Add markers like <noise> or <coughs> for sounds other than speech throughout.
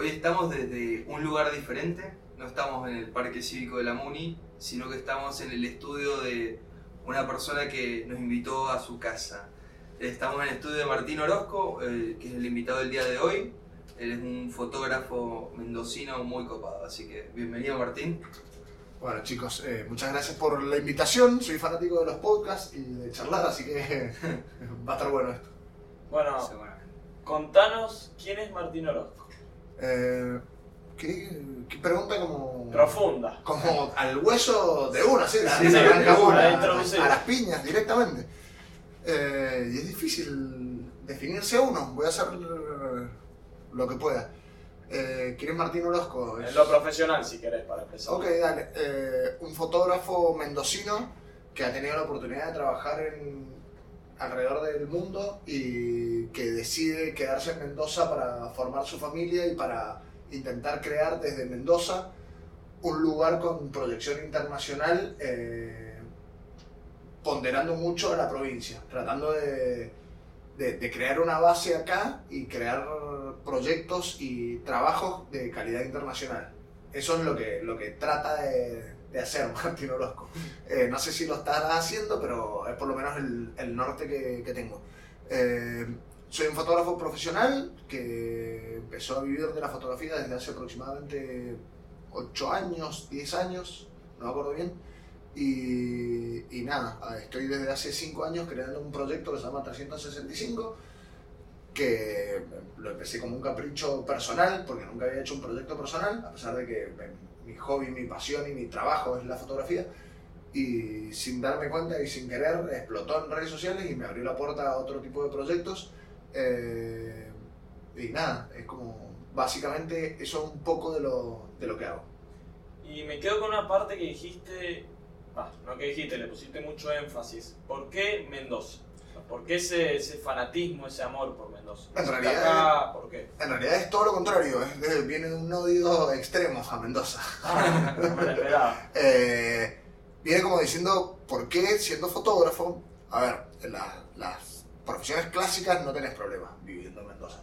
Hoy estamos desde un lugar diferente, no estamos en el Parque Cívico de la MUNI, sino que estamos en el estudio de una persona que nos invitó a su casa. Estamos en el estudio de Martín Orozco, eh, que es el invitado del día de hoy. Él es un fotógrafo mendocino muy copado, así que bienvenido Martín. Bueno chicos, eh, muchas gracias por la invitación. Soy fanático de los podcasts y de charlar, así que <laughs> va a estar bueno esto. Bueno, contanos quién es Martín Orozco. Eh, ¿qué, qué pregunta como... Profunda. Como al hueso de una, ¿sí? La, de una, a las piñas directamente. Eh, y es difícil definirse a uno. Voy a hacer lo que pueda. Eh, ¿Quién es Martín Orozco? En Es- lo profesional, si querés, para empezar. Ok, dale. Eh, un fotógrafo mendocino que ha tenido la oportunidad de trabajar en, alrededor del mundo y que decide quedarse en Mendoza para formar su familia y para intentar crear desde Mendoza un lugar con proyección internacional, eh, ponderando mucho a la provincia, tratando de, de- de crear una base acá y crear proyectos y trabajos de calidad internacional. Eso es lo que, lo que trata de, de hacer <laughs> Martín Orozco. Eh, no sé si lo está haciendo, pero es por lo menos el, el norte que, que tengo. Eh, soy un fotógrafo profesional que empezó a vivir de la fotografía desde hace aproximadamente 8 años, 10 años, no me acuerdo bien. Y, y nada, estoy desde hace 5 años creando un proyecto que se llama 365 que lo empecé como un capricho personal, porque nunca había hecho un proyecto personal, a pesar de que mi hobby, mi pasión y mi trabajo es la fotografía, y sin darme cuenta y sin querer explotó en redes sociales y me abrió la puerta a otro tipo de proyectos. eh, y nada, es como básicamente eso es un poco de lo, de lo que hago. Y me quedo con una parte que dijiste, ah, no que dijiste, le pusiste mucho énfasis. ¿Por qué Mendoza? ¿Por qué ese, ese fanatismo, ese amor por Mendoza? En ¿Está realidad- acá? ¿Por qué? En realidad es todo lo contrario, es de- viene de un odio extremo a Mendoza. Ah, me. <laughs> Eh, viene como diciendo, ¿por qué siendo fotógrafo? A ver, en la- las profesiones clásicas no tenés problema viviendo en Mendoza.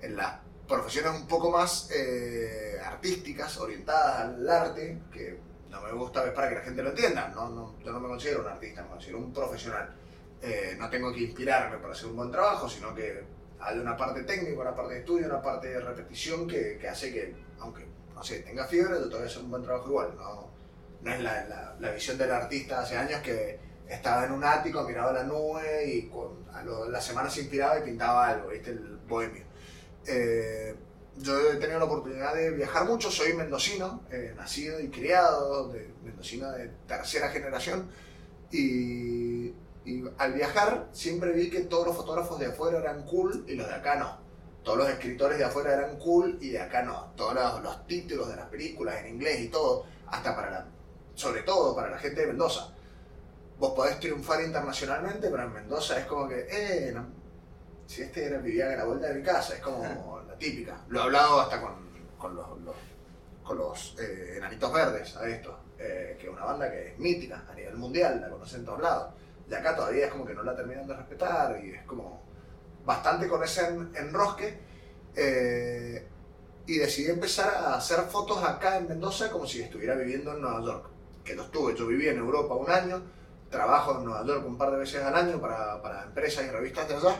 En las profesiones un poco más eh, artísticas, orientadas al arte, que no me gusta, es para que la gente lo entienda, no, no- yo no me considero un artista, me considero un profesional. Eh, no tengo que inspirarme para hacer un buen trabajo, sino que hay una parte técnica, una parte de estudio, una parte de repetición que, que hace que, aunque, no sé, tenga fiebre, yo todavía hacer un buen trabajo igual. No, no es la, la- la visión del artista hace años que estaba en un ático, miraba la nube y con, a lo- la semana se inspiraba y pintaba algo, ¿viste? El bohemio. Eh, yo he tenido la oportunidad de viajar mucho, soy mendocino, eh, nacido y criado, de, mendocino de tercera generación, y, y al viajar siempre vi que todos los fotógrafos de afuera eran cool y los de acá no. Todos los escritores de afuera eran cool y de acá no. Todos los, los títulos de las películas en inglés y todo, hasta para la, sobre todo para la gente de Mendoza. Vos podés triunfar internacionalmente, pero en Mendoza es como que, eh, no, si este era, vivía a la vuelta de mi casa, es como la típica. Lo he hablado hasta con, con los, los- con los eh, Enanitos Verdes a esto, eh, que es una banda que es mítica a nivel mundial, la conocen en todos lados. Y acá todavía es como que no la terminan de respetar y es como bastante con ese en- enrosque. eh, y decidí empezar a hacer fotos acá en Mendoza como si estuviera viviendo en Nueva York. Que lo estuve, yo viví en Europa un año, trabajo en Nueva York un par de veces al año para, para empresas y revistas de allá.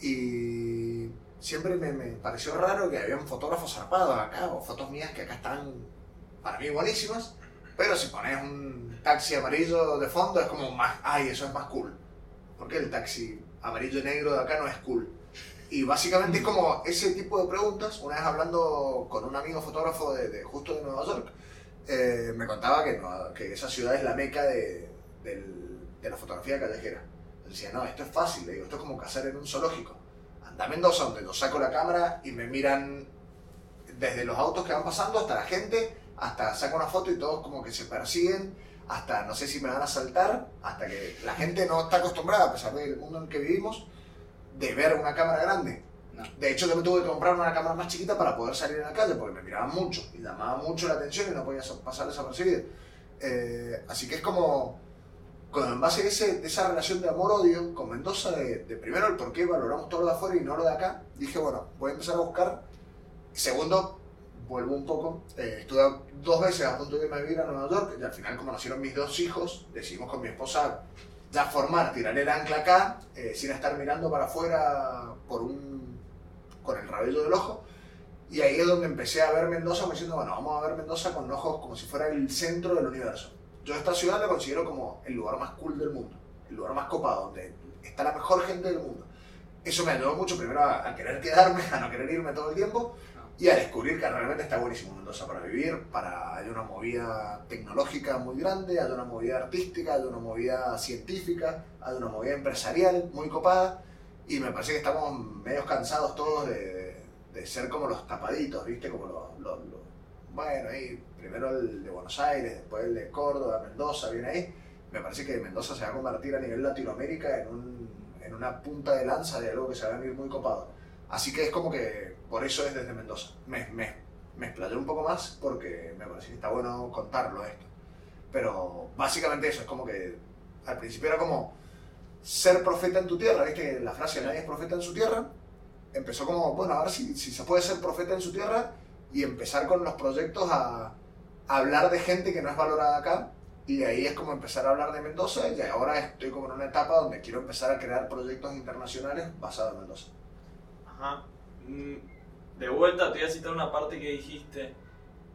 Y siempre me, me pareció raro que habían fotógrafos zarpados acá, o fotos mías que acá están para mí buenísimas, pero si pones un taxi amarillo de fondo es como más, ay, eso es más cool. Porque el taxi amarillo y negro de acá no es cool. Y básicamente es como ese tipo de preguntas. Una vez hablando con un amigo fotógrafo de, de justo de Nueva York, eh, me contaba que, Nueva- que esa ciudad es la meca de, del- de la fotografía callejera. Decía, no, esto es fácil, digo, esto es como cazar en un zoológico. Anda a Mendoza, donde yo saco la cámara y me miran desde los autos que van pasando hasta la gente, hasta saco una foto y todos como que se persiguen, hasta no sé si me van a saltar, hasta que la gente no está acostumbrada, a pesar del mundo en el que vivimos, de ver una cámara grande. No. De hecho, yo me tuve que comprar una cámara más chiquita para poder salir en la calle, porque me miraban mucho y llamaba mucho la atención y no podía pasar desapercibido. Eh, así que es como, con, en base a ese, de esa relación de amor-odio con Mendoza, de, de primero el por qué valoramos todo lo de afuera y no lo de acá, dije, bueno, voy a empezar a buscar. Segundo, vuelvo un poco. Eh, estuve dos veces a punto de irme a vivir a Nueva York y al final, como nacieron mis dos hijos, decidimos con mi esposa ya formar, tirar el ancla acá, eh, sin estar mirando para afuera por un, con el rabillo del ojo. Y ahí es donde empecé a ver Mendoza, me diciendo, bueno, vamos a ver Mendoza con ojos como si fuera el centro del universo. Yo esta ciudad la considero como el lugar más cool del mundo, el lugar más copado, donde está la mejor gente del mundo. Eso me ayudó mucho primero a, a querer quedarme, <laughs> a no querer irme todo el tiempo y a descubrir que realmente está buenísimo Mendoza para vivir, para hay una movida tecnológica muy grande, hay una movida artística, hay una movida científica, hay una movida empresarial muy copada y me parece que estamos medio cansados todos de, de ser como los tapaditos, ¿viste? Como los, los, los, bueno, ahí primero el de Buenos Aires, después el de Córdoba, Mendoza, viene ahí. Me parece que Mendoza se va a convertir a nivel Latinoamérica en, un, en una punta de lanza de algo que se va a venir muy copado. Así que es como que por eso es desde Mendoza. Me, me, explayé un poco más porque me parece que está bueno contarlo esto. Pero básicamente eso, es como que al principio era como ser profeta en tu tierra, ¿viste? La frase nadie es profeta en su tierra. Empezó como, bueno, a ver si, si se puede ser profeta en su tierra y empezar con los proyectos a, a hablar de gente que no es valorada acá. Y de ahí es como empezar a hablar de Mendoza y ahora estoy como en una etapa donde quiero empezar a crear proyectos internacionales basados en Mendoza. Mm, De vuelta te voy a citar una parte que dijiste.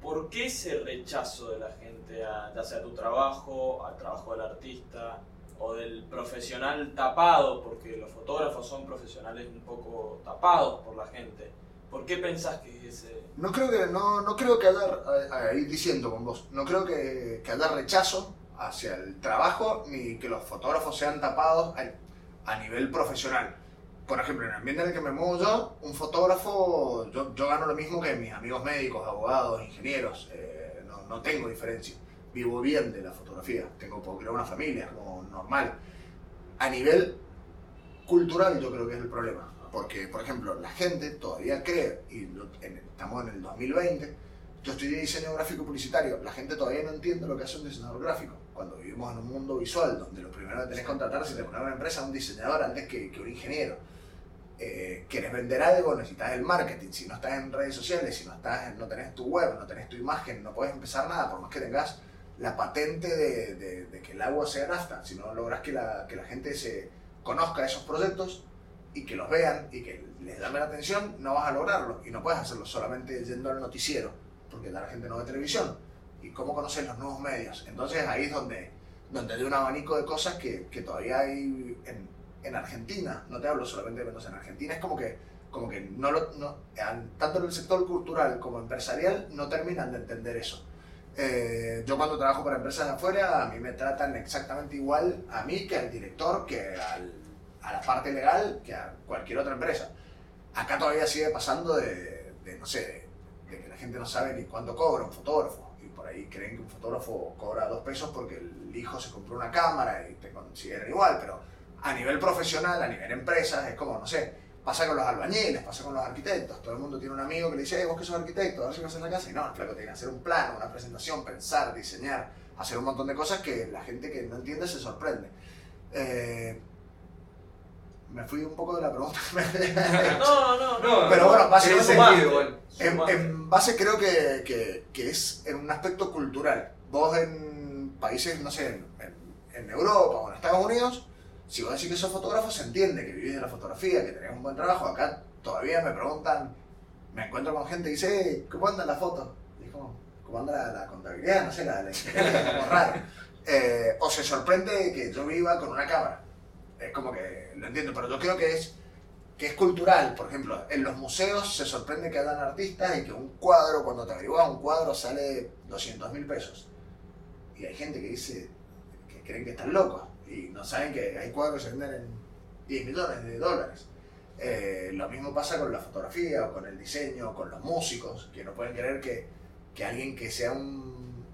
¿Por qué ese rechazo de la gente a ya sea a tu trabajo, al trabajo del artista o del profesional tapado? Porque los fotógrafos son profesionales un poco tapados por la gente. ¿Por qué pensás que es ese.? No creo que, no, no creo que haya, ahí diciendo con vos, no creo que, que haya rechazo hacia el trabajo ni que los fotógrafos sean tapados a nivel profesional. Por ejemplo, en el ambiente en el que me muevo yo, un fotógrafo, yo, yo gano lo mismo que mis amigos médicos, abogados, ingenieros, eh, no, no tengo diferencia. Vivo bien de la fotografía, tengo, puedo crear una familia, como normal. A nivel cultural yo creo que es el problema. Porque, por ejemplo, la gente todavía cree, y en- estamos en el 2020, yo de diseño gráfico publicitario, la gente todavía no entiende lo que hace un diseñador gráfico. Cuando vivimos en un mundo visual, donde lo primero que tenés que contratar si te pones una empresa es un diseñador antes que, que un ingeniero. Eh, quieres vender algo, necesitas el marketing. Si no estás en redes sociales, si no, estás, no tenés tu web, no tenés tu imagen, no puedes empezar nada, por más que tengas la patente de, que el agua sea nafta. Si no logras que la, que la gente se conozca esos proyectos y que los vean y que les llamen la atención, no vas a lograrlo. Y no puedes hacerlo solamente yendo al noticiero, porque la gente no ve televisión. ¿Y cómo conocer los nuevos medios? Entonces ahí es donde, donde hay un abanico de cosas que, que todavía hay en, en Argentina. No te hablo solamente de Mendoza, en Argentina es como que, como que no lo, no, an- tanto en el sector cultural como empresarial no terminan de entender eso. Eh, yo cuando trabajo para empresas de afuera, a mí me tratan exactamente igual a mí que al director, que al- a la parte legal, que a cualquier otra empresa. Acá todavía sigue pasando de, de, no sé, de, de que la gente no sabe ni cuánto cobra un fotógrafo. Y por ahí creen que un fotógrafo cobra dos pesos porque el hijo se compró una cámara y te consideran igual, pero a nivel profesional, a nivel empresas, es como, no sé, pasa con los albañiles, pasa con los arquitectos. Todo el mundo tiene un amigo que le dice, "Eh, vos que sos arquitecto, a ver si vas a hacer la casa. Y no, el flaco tiene que hacer un plano, una presentación, pensar, diseñar, hacer un montón de cosas que la gente que no entiende se sorprende. Eh, me fui un poco de la pregunta. <laughs> No, no, no. No, Pero bueno, en básicamente-. En, en base creo que, que- que es en un aspecto cultural. Vos en países, no sé, en- en Europa o en Estados Unidos, si vos decís que sos fotógrafo, se entiende que vivís de la fotografía, que tenés un buen trabajo. Acá todavía me preguntan, me encuentro con gente y dice, "Eh, ¿cómo anda la foto? Y ¿cómo anda la, contabilidad? No sé, la, la es como raro. Eh, o se sorprende que yo viva con una cámara. Es como que lo entiendo, pero yo creo que es que es cultural, por ejemplo, en los museos se sorprende que hagan artistas y que un cuadro, cuando te averiguas un cuadro, sale 200 mil pesos. Y hay gente que dice que creen que están locos y no saben que hay cuadros que se venden en 10 millones de dólares. Eh, lo mismo pasa con la fotografía o con el diseño, o con los músicos, que no pueden creer que, que alguien que sea un,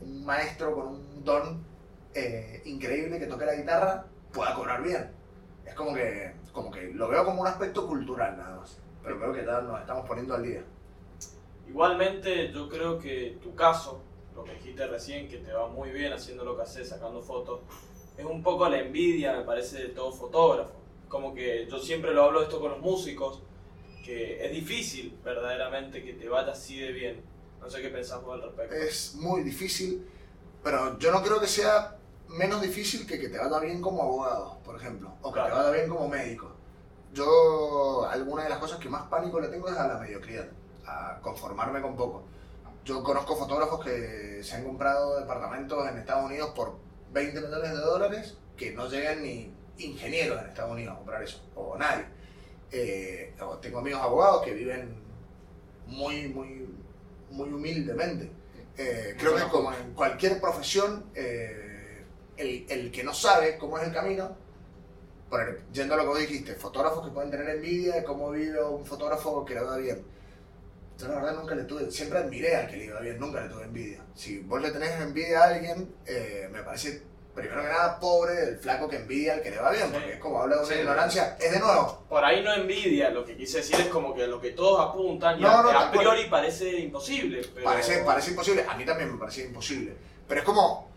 un maestro con un don eh, increíble que toque la guitarra pueda cobrar bien. Es como que, como que lo veo como un aspecto cultural nada más. Pero creo que ya nos estamos poniendo al día. Igualmente, yo creo que tu caso, lo que dijiste recién, que te va muy bien haciendo lo que haces, sacando fotos, es un poco la envidia, me parece, de todo fotógrafo. Como que yo siempre lo hablo esto con los músicos, que es difícil verdaderamente que te vaya así de bien. No sé qué pensás vos al respecto. Es muy difícil, pero yo no creo que sea menos difícil que que te vaya bien como abogado, por ejemplo, o que Claro. te vaya bien como médico. Yo, alguna de las cosas que más pánico le tengo es a la mediocridad, a conformarme con poco. Yo conozco fotógrafos que se han comprado departamentos en Estados Unidos por 20 millones de dólares que no llegan ni ingenieros en Estados Unidos a comprar eso, o nadie. Eh, tengo amigos abogados que viven muy, muy, muy humildemente. Eh, creo que como en cualquier profesión, eh, el, el que no sabe cómo es el camino, por el- yendo a lo que vos dijiste, fotógrafos que pueden tener envidia de cómo vive un fotógrafo que le va bien. Yo la verdad nunca le tuve, siempre admiré al que le iba bien, nunca le tuve envidia. Si vos le tenés envidia a alguien, eh, me parece, primero que nada, pobre del flaco que envidia al que le va bien, Sí. porque es como habla de una Sí. ignorancia. Es de nuevo, Por ahí no envidia, lo que quise decir es como que lo que todos apuntan y No, a, no, a priori parece imposible. Pero... Parece, parece imposible, a mí también me parecía imposible. Pero es como,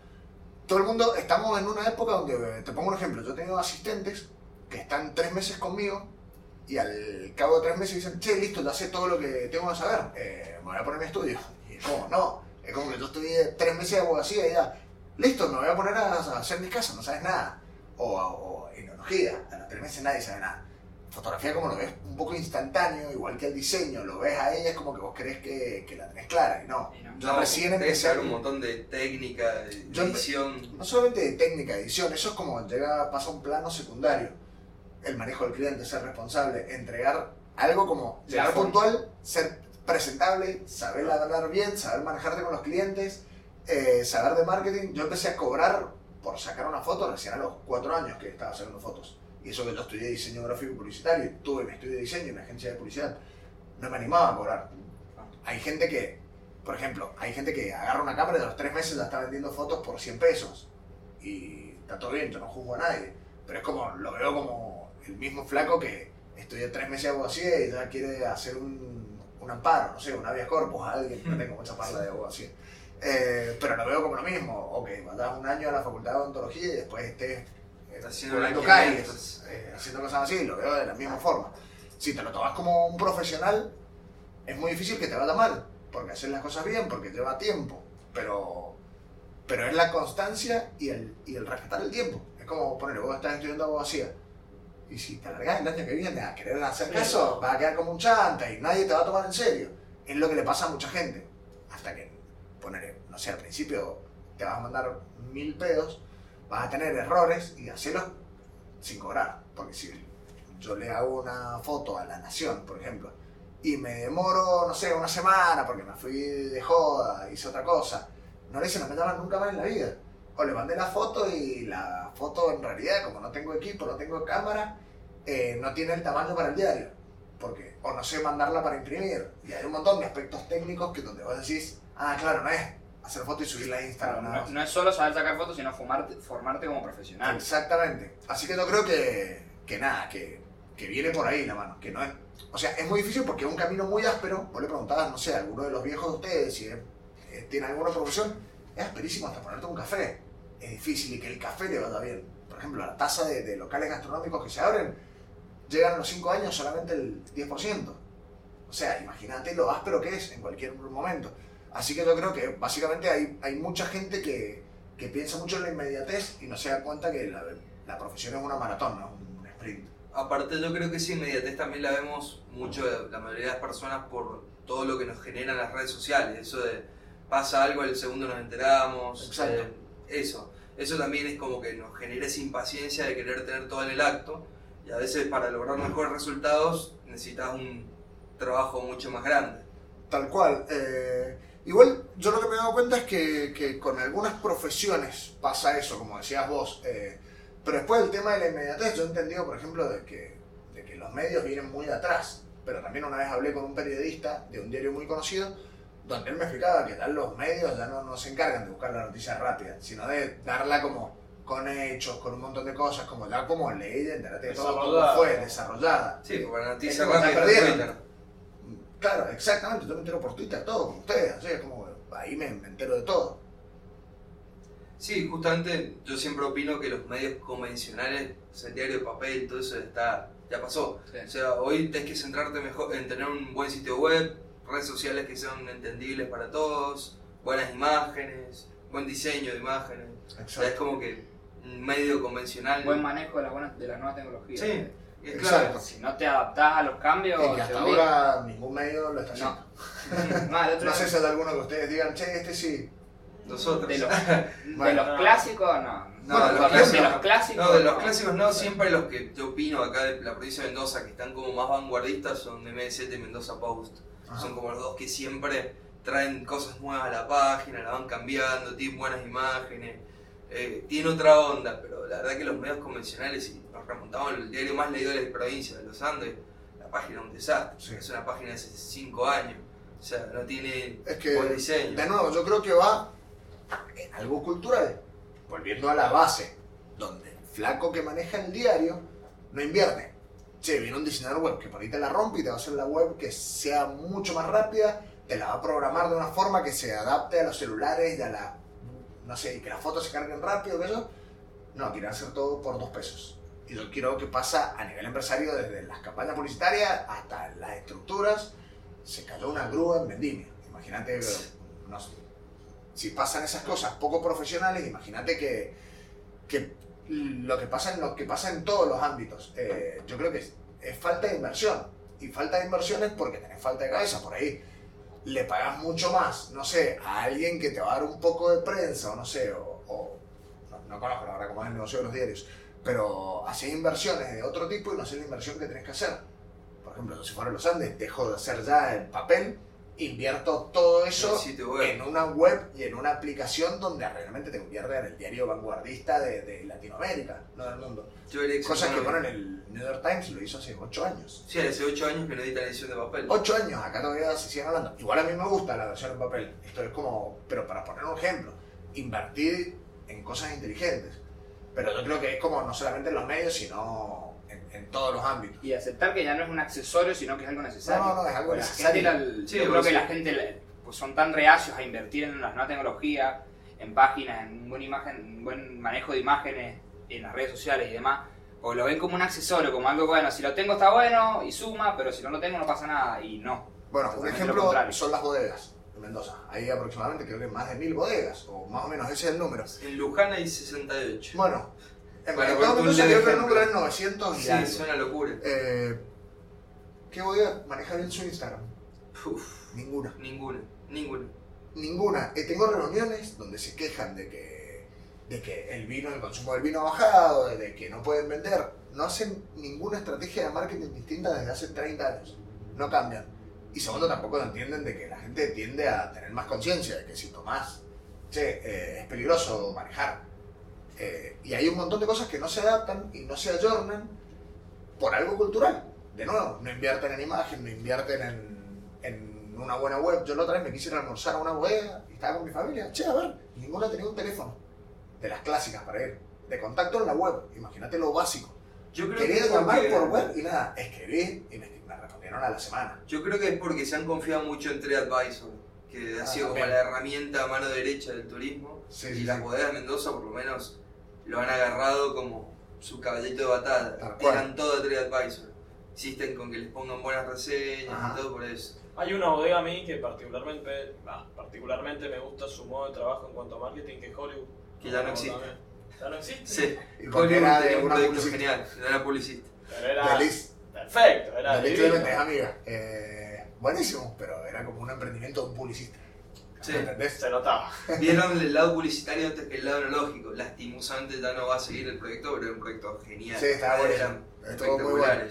todo el mundo, estamos en una época donde, te pongo un ejemplo, yo he tenido asistentes que están tres meses conmigo y al cabo de tres meses dicen, che, listo, ya sé todo lo que tengo que saber, eh, me voy a poner mi estudio. Y es como, no, es como que yo estudié tres meses de abogacía y ya, listo, me voy a poner a, a hacer mi casa, no sabes nada. O, o enología, a los tres meses nadie sabe nada. Fotografía como lo ves un poco instantáneo, igual que el diseño, lo ves a ella, es como que vos crees que, que la tenés clara y no. No. Yo recién empecé saber un montón de técnica, de Yo edición. no solamente de técnica, edición, eso es como llega, pasa a un plano secundario. El manejo del cliente, ser responsable, entregar algo como llegar puntual, ser presentable, saber hablar bien, saber manejarte con los clientes, eh, saber de marketing. Yo empecé a cobrar por sacar una foto recién a los cuatro años que estaba sacando fotos. Y eso que yo estudié diseño gráfico y publicitario, tuve mi estudio de diseño en una agencia de publicidad. No me animaba a cobrar. Hay gente que, por ejemplo, hay gente que agarra una cámara y a los tres meses ya está vendiendo fotos por 100 pesos. Y está todo bien, yo no juzgo a nadie. Pero es como, lo veo como el mismo flaco que estudió tres meses de abogacía y ya quiere hacer un, un amparo, no sé, un habeas corpus a alguien, no tengo mucha parla de abogacía. Eh, pero lo veo como lo mismo, o que vayas un año a la facultad de odontología y después estés eh, Haciendo calles, eh, haciendo cosas así, lo veo de la misma forma. Si te lo tomas como un profesional, es muy difícil que te vaya mal, porque hacer las cosas bien, porque lleva tiempo, pero, pero es la constancia y el, y el respetar el tiempo. Es como poner, vos estás estudiando abogacía, y si te alargás el año que viene a querer hacer caso, vas a quedar como un chanta y nadie te va a tomar en serio. Es lo que le pasa a mucha gente. Hasta que, poner, no sé, al principio te vas a mandar mil pedos, vas a tener errores y hacerlos sin cobrar. Porque si yo le hago una foto a la nación, por ejemplo, y me demoro, no sé, una semana porque me fui de joda, hice otra cosa, no le dicen, no me llaman nunca más en la vida. O le mandé la foto y la foto en realidad, como no tengo equipo, no tengo cámara, eh, no tiene el tamaño para el diario. Porque, o no sé mandarla para imprimir. Y hay un montón de aspectos técnicos que donde vos decís, ah, claro, no es hacer foto y subirla a Instagram. No, más". no es solo saber sacar fotos, sino formarte, formarte como profesional. Exactamente. Así que yo creo que, que nada, que, que viene por ahí la mano. Que no es, o sea, es muy difícil porque es un camino muy áspero. Vos le preguntabas, no sé, a alguno de los viejos de ustedes si es- eh, tiene alguna profesión. Es asperísimo hasta ponerte un café. Es difícil y que el café le vaya bien. Por ejemplo, la tasa de, de locales gastronómicos que se abren llegan a los 5 años solamente el 10%. O sea, imagínate lo áspero que es en cualquier momento. Así que yo creo que básicamente hay, hay mucha gente que, que piensa mucho en la inmediatez y no se da cuenta que la, la profesión es una maratón, no un sprint. Aparte yo creo que esa inmediatez también la vemos mucho la mayoría de las personas por todo lo que nos generan las redes sociales. Eso de pasa algo, al segundo nos enteramos. Exacto. eh, eso. Eso también es como que nos genera esa impaciencia de querer tener todo en el acto. Y a veces para lograr mejores resultados necesitas un trabajo mucho más grande. Tal cual. eh, igual yo lo que me he dado cuenta es que, que con algunas profesiones pasa eso, como decías vos. eh, pero después el tema de la inmediatez, yo he entendido, por ejemplo, de que, de que los medios vienen muy atrás. Pero también una vez hablé con un periodista de un diario muy conocido, donde él me explicaba que ya los medios ya no, no se encargan de buscar la noticia rápida, sino de darla como con hechos, con un montón de cosas, como ya como ley de de todo cómo fue, desarrollada. Sí, porque la noticia como rápida. Twitter. Claro, exactamente. Yo me entero por Twitter todo, con ustedes. Así es como ahí me, me entero de todo. Sí, justamente yo siempre opino que los medios convencionales, o sea, el diario de papel, todo eso está ya pasó. Sí. O sea, hoy tenés que centrarte mejor en tener un buen sitio web, redes sociales que sean entendibles para todos, buenas imágenes, buen diseño de imágenes. O sea, es como que un medio convencional. Buen manejo de las buenas, de las nuevas tecnologías. Sí, es Exacto. claro. Si no te adaptás a los cambios, Y que hasta ahora ningún medio lo está haciendo. No. Sé si hay alguno que ustedes digan, che, este sí. Nosotros. de los, <laughs> de clásicos, no. No, Bueno, de los clásicos. de los clásicos. No, de los clásicos no, siempre los que yo opino acá de la provincia de Mendoza, que están como más vanguardistas, son MD7 y Mendoza Post. Ajá. Son como los dos que siempre traen cosas nuevas a la página, la van cambiando, tienen buenas imágenes, eh, tiene otra onda, pero la verdad que los medios convencionales, si nos remontamos al diario más leído de la provincia de los Andes, la página es un desastre, Sí. es una página de hace 5 años, o sea, no tiene Es que, buen diseño. de nuevo, yo creo que va en algo cultural. Volviendo a la base, donde el flaco que maneja el diario no invierte. Che, viene un diseñador web que por ahí te la rompe y te va a hacer la web que sea mucho más rápida, te la va a programar de una forma que se adapte a los celulares y a la. No sé, y que las fotos se carguen rápido, que eso. No, quieren hacer todo por dos pesos. Y yo quiero que pasa a nivel empresario desde las campañas publicitarias hasta las estructuras. Se cayó una grúa en Vendimia. Imagínate, no sé, si pasan esas cosas poco profesionales, imagínate que, que lo que pasa en lo que pasa en todos los ámbitos. Eh, yo creo que es, falta de inversión. Y falta de inversión es porque tenés falta de cabeza por ahí. Le pagas mucho más, no sé, a alguien que te va a dar un poco de prensa, o no sé, o, no, no conozco la verdad cómo es el negocio de los diarios, pero haces inversiones de otro tipo y no haces la inversión que tenés que hacer. Por ejemplo, si fuera los Andes, dejo de hacer ya el papel, invierto todo eso en una web y en una aplicación donde realmente te convierte en el diario vanguardista de, de Latinoamérica, no del mundo. Cosas que ponen el New York Times lo hizo hace 8 años. Sí, hace 8 años que no editan edición de papel. 8 años, acá todavía se siguen hablando. Igual a mí me gusta la versión en papel. Esto es como, pero para poner un ejemplo, invertir en cosas inteligentes. Pero yo creo que es como no solamente en los medios, sino en, todos los ámbitos. Y aceptar que ya no es un accesorio, sino que es algo necesario. No, no, es algo La necesario. gente, la- Sí, yo creo pues que sí. la gente pues son tan reacios a invertir en las nuevas tecnologías, en páginas, en buena imagen, en buen manejo de imágenes, en las redes sociales y demás, o lo ven como un accesorio, como algo bueno, si lo tengo está bueno y suma, pero si no lo tengo no pasa nada y no. Bueno, un ejemplo son las bodegas de Mendoza. Hay aproximadamente creo que más de mil bodegas, o más o menos ese es el número. En Luján hay 68. Bueno, en Bueno, creo que el ejemplo. número es 900 y Sí, es una locura. Eh, ¿Qué bodega maneja bien su Instagram? Uf, Ninguna. ninguna, ninguna. Ninguna. Eh, tengo reuniones donde se quejan de que, de que el vino, el consumo del vino ha bajado, de, de que no pueden vender. No hacen ninguna estrategia de marketing distinta desde hace 30 años. No cambian. Y segundo, tampoco entienden de que la gente tiende a tener más conciencia de que si tomás, che, eh, es peligroso manejar. Eh, y hay un montón de cosas que no se adaptan y no se ayornan por algo cultural. De nuevo, no invierten en imagen, no invierten en, en una buena web. Yo la otra vez me quise ir a almorzar a una bodega y estaba con mi familia. Che, a ver, ninguna tenía un teléfono. De las clásicas para ir. De contacto en la web. Imagínate lo básico. Yo creo Quería que llamar porque- por web y nada, escribí y me, me respondieron a la semana. Yo creo que es porque se han confiado mucho en TripAdvisor, que ha Ah, sido como también. la herramienta a mano derecha del turismo. Sí, y sí, las sí. bodegas de Mendoza, por lo menos, lo han agarrado como su caballito de batalla. Tiran todo a TripAdvisor. Insisten con que les pongan buenas reseñas Ajá. y todo por eso. Hay una bodega a mí que particularmente, bah, particularmente me gusta su modo de trabajo en cuanto a marketing, que es Hollywood. Que ya no existe. también. ¿Ya no existe? Sí, Hollywood era tenía de un una proyecto publicista. genial, era publicista. Pero era De Liz, perfecto, era de amiga. Eh, buenísimo, pero era como un emprendimiento de un publicista. Sí. ¿Me entendés? Se notaba. <laughs> Vieron el lado publicitario antes que el lado analógico. Lastimosamente ya no va a seguir el proyecto, pero era un proyecto genial. Sí, estaba. Eran Estuvo muy bueno.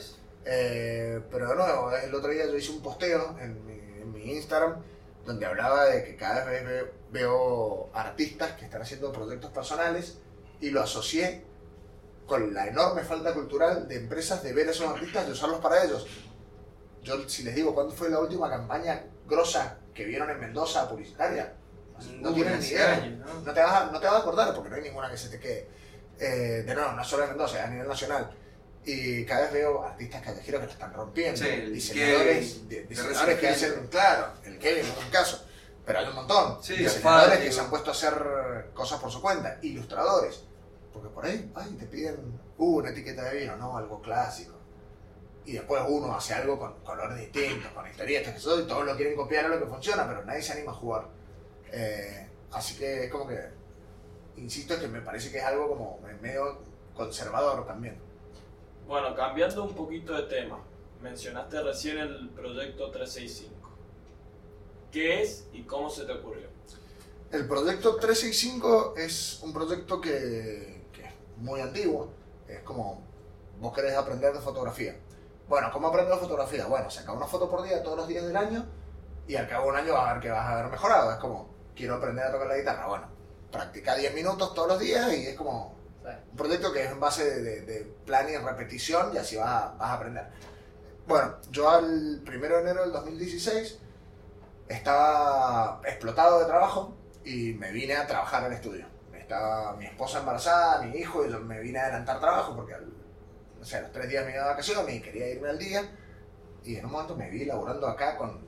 Eh, pero de nuevo, el otro día yo hice un posteo en mi, en mi Instagram donde hablaba de que cada vez ve- veo artistas que están haciendo proyectos personales y lo asocié con la enorme falta cultural de empresas de ver a esos artistas y usarlos para ellos. Yo, si les digo, ¿cuándo fue la última campaña grosa que vieron en Mendoza publicitaria? No tienen ni idea. años, ¿no? No te, vas a, no te vas a acordar porque no hay ninguna que se te quede. Eh, de nuevo, no solo en Mendoza, a nivel nacional. Y cada vez veo artistas callejeros que lo están rompiendo. Sí, diseñadores, Kevin, di- de diseñadores que hacen, claro, el Kevin es un caso. Pero hay un montón. Sí, diseñadores que se han puesto a hacer cosas por su cuenta. Ilustradores. Porque por ahí, ay, te piden, uh, una etiqueta de vino, no, algo clásico. Y después uno hace algo con colores distintos, con historietas, que eso, y todos lo quieren copiar a lo que funciona, pero nadie se anima a jugar. Eh, así que es como que, insisto, que me parece que es algo como medio conservador también. Bueno, cambiando un poquito de tema, mencionaste recién el proyecto 365. ¿Qué es y cómo se te ocurrió? El proyecto 365 es un proyecto que, que es muy antiguo, es como vos querés aprender de fotografía. Bueno, ¿cómo aprendo de fotografía? Bueno, saca una foto por día todos los días del año y al cabo de un año vas a ver que vas a haber mejorado. Es como, quiero aprender a tocar la guitarra. Bueno, practica 10 minutos todos los días y es como un proyecto que es en base de, de plan y repetición y así vas a, vas a aprender. Bueno, yo al 1 de enero del 2016 estaba explotado de trabajo y me vine a trabajar al estudio. Estaba mi esposa embarazada, mi hijo, y yo me vine a adelantar trabajo porque al, no sé, a los tres días me iba de vacaciones y quería irme al día. Y en un momento me vi laburando acá con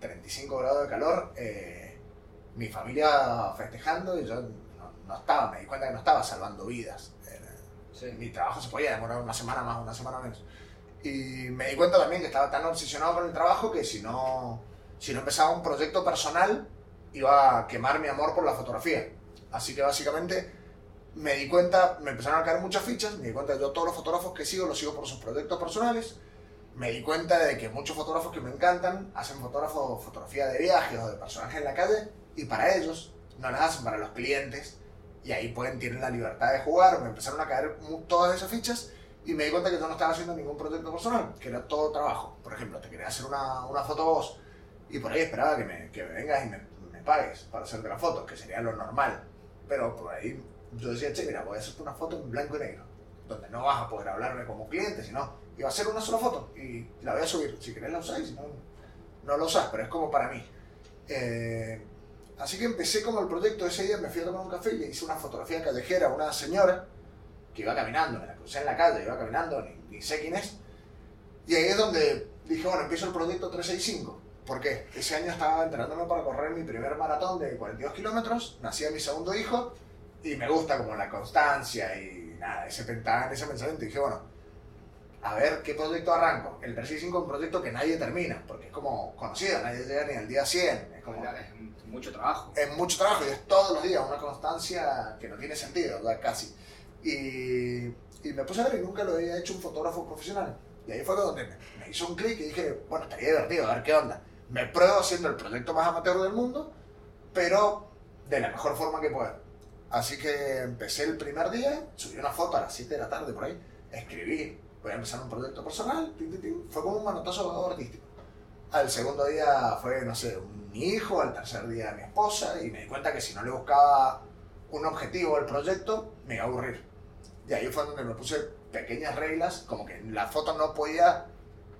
35 grados de calor, eh, mi familia festejando y yo no, no estaba, me di cuenta que no estaba salvando vidas. Eh, Sí. mi trabajo se podía demorar una semana más, una semana menos. Y me di cuenta también que estaba tan obsesionado con el trabajo que si no, si no empezaba un proyecto personal, iba a quemar mi amor por la fotografía. Así que básicamente me di cuenta, me empezaron a caer muchas fichas, me di cuenta yo todos los fotógrafos que sigo los sigo por sus proyectos personales. Me di cuenta de que muchos fotógrafos que me encantan hacen fotógrafo, fotografía de viajes o de personajes en la calle y para ellos no las hacen para los clientes y ahí pueden tienen la libertad de jugar. Me empezaron a caer todas esas fichas y me di cuenta que yo no estaba haciendo ningún proyecto personal, que era todo trabajo. Por ejemplo, te quería hacer una, una foto vos y por ahí esperaba que me, que vengas y me, me pagues para hacerte la foto, que sería lo normal. Pero por ahí yo decía, che, mira, voy a hacerte una foto en blanco y negro, donde no vas a poder hablarme como cliente, sino iba a hacer una sola foto y la voy a subir. Si querés la usáis, si no, no la usás, pero es como para mí. Eh, así que empecé como el proyecto ese día, me fui a tomar un café y le hice una fotografía callejera a una señora que iba caminando, me la crucé en la calle, iba caminando, ni, ni sé quién es. Y ahí es donde dije, bueno, empiezo el proyecto 365. ¿Por qué? Ese año estaba entrenándome para correr mi primer maratón de 42 kilómetros, nacía mi segundo hijo y me gusta como la constancia y nada, ese, penta- ese pensamiento. Y dije, bueno, a ver qué proyecto arranco. El 365 es un proyecto que nadie termina, porque es como conocido, nadie llega ni al día 100. Es como, Es mucho trabajo. es mucho trabajo y es todos los días una constancia que no tiene sentido, ¿verdad? casi. Y, y me puse a ver y nunca lo había hecho un fotógrafo profesional. Y ahí fue donde me, me hizo un clic y dije, bueno, estaría divertido, a ver qué onda. Me pruebo haciendo el proyecto más amateur del mundo, pero de la mejor forma que pueda. Así que empecé el primer día, subí una foto a las 7 de la tarde por ahí, escribí, voy a empezar un proyecto personal, tin, tin, fue como un manotazo artístico. Al segundo día fue, no sé, mi hijo, al tercer día mi esposa, y me di cuenta que si no le buscaba un objetivo al proyecto, me iba a aburrir. Y ahí fue donde me puse pequeñas reglas, como que la foto no podía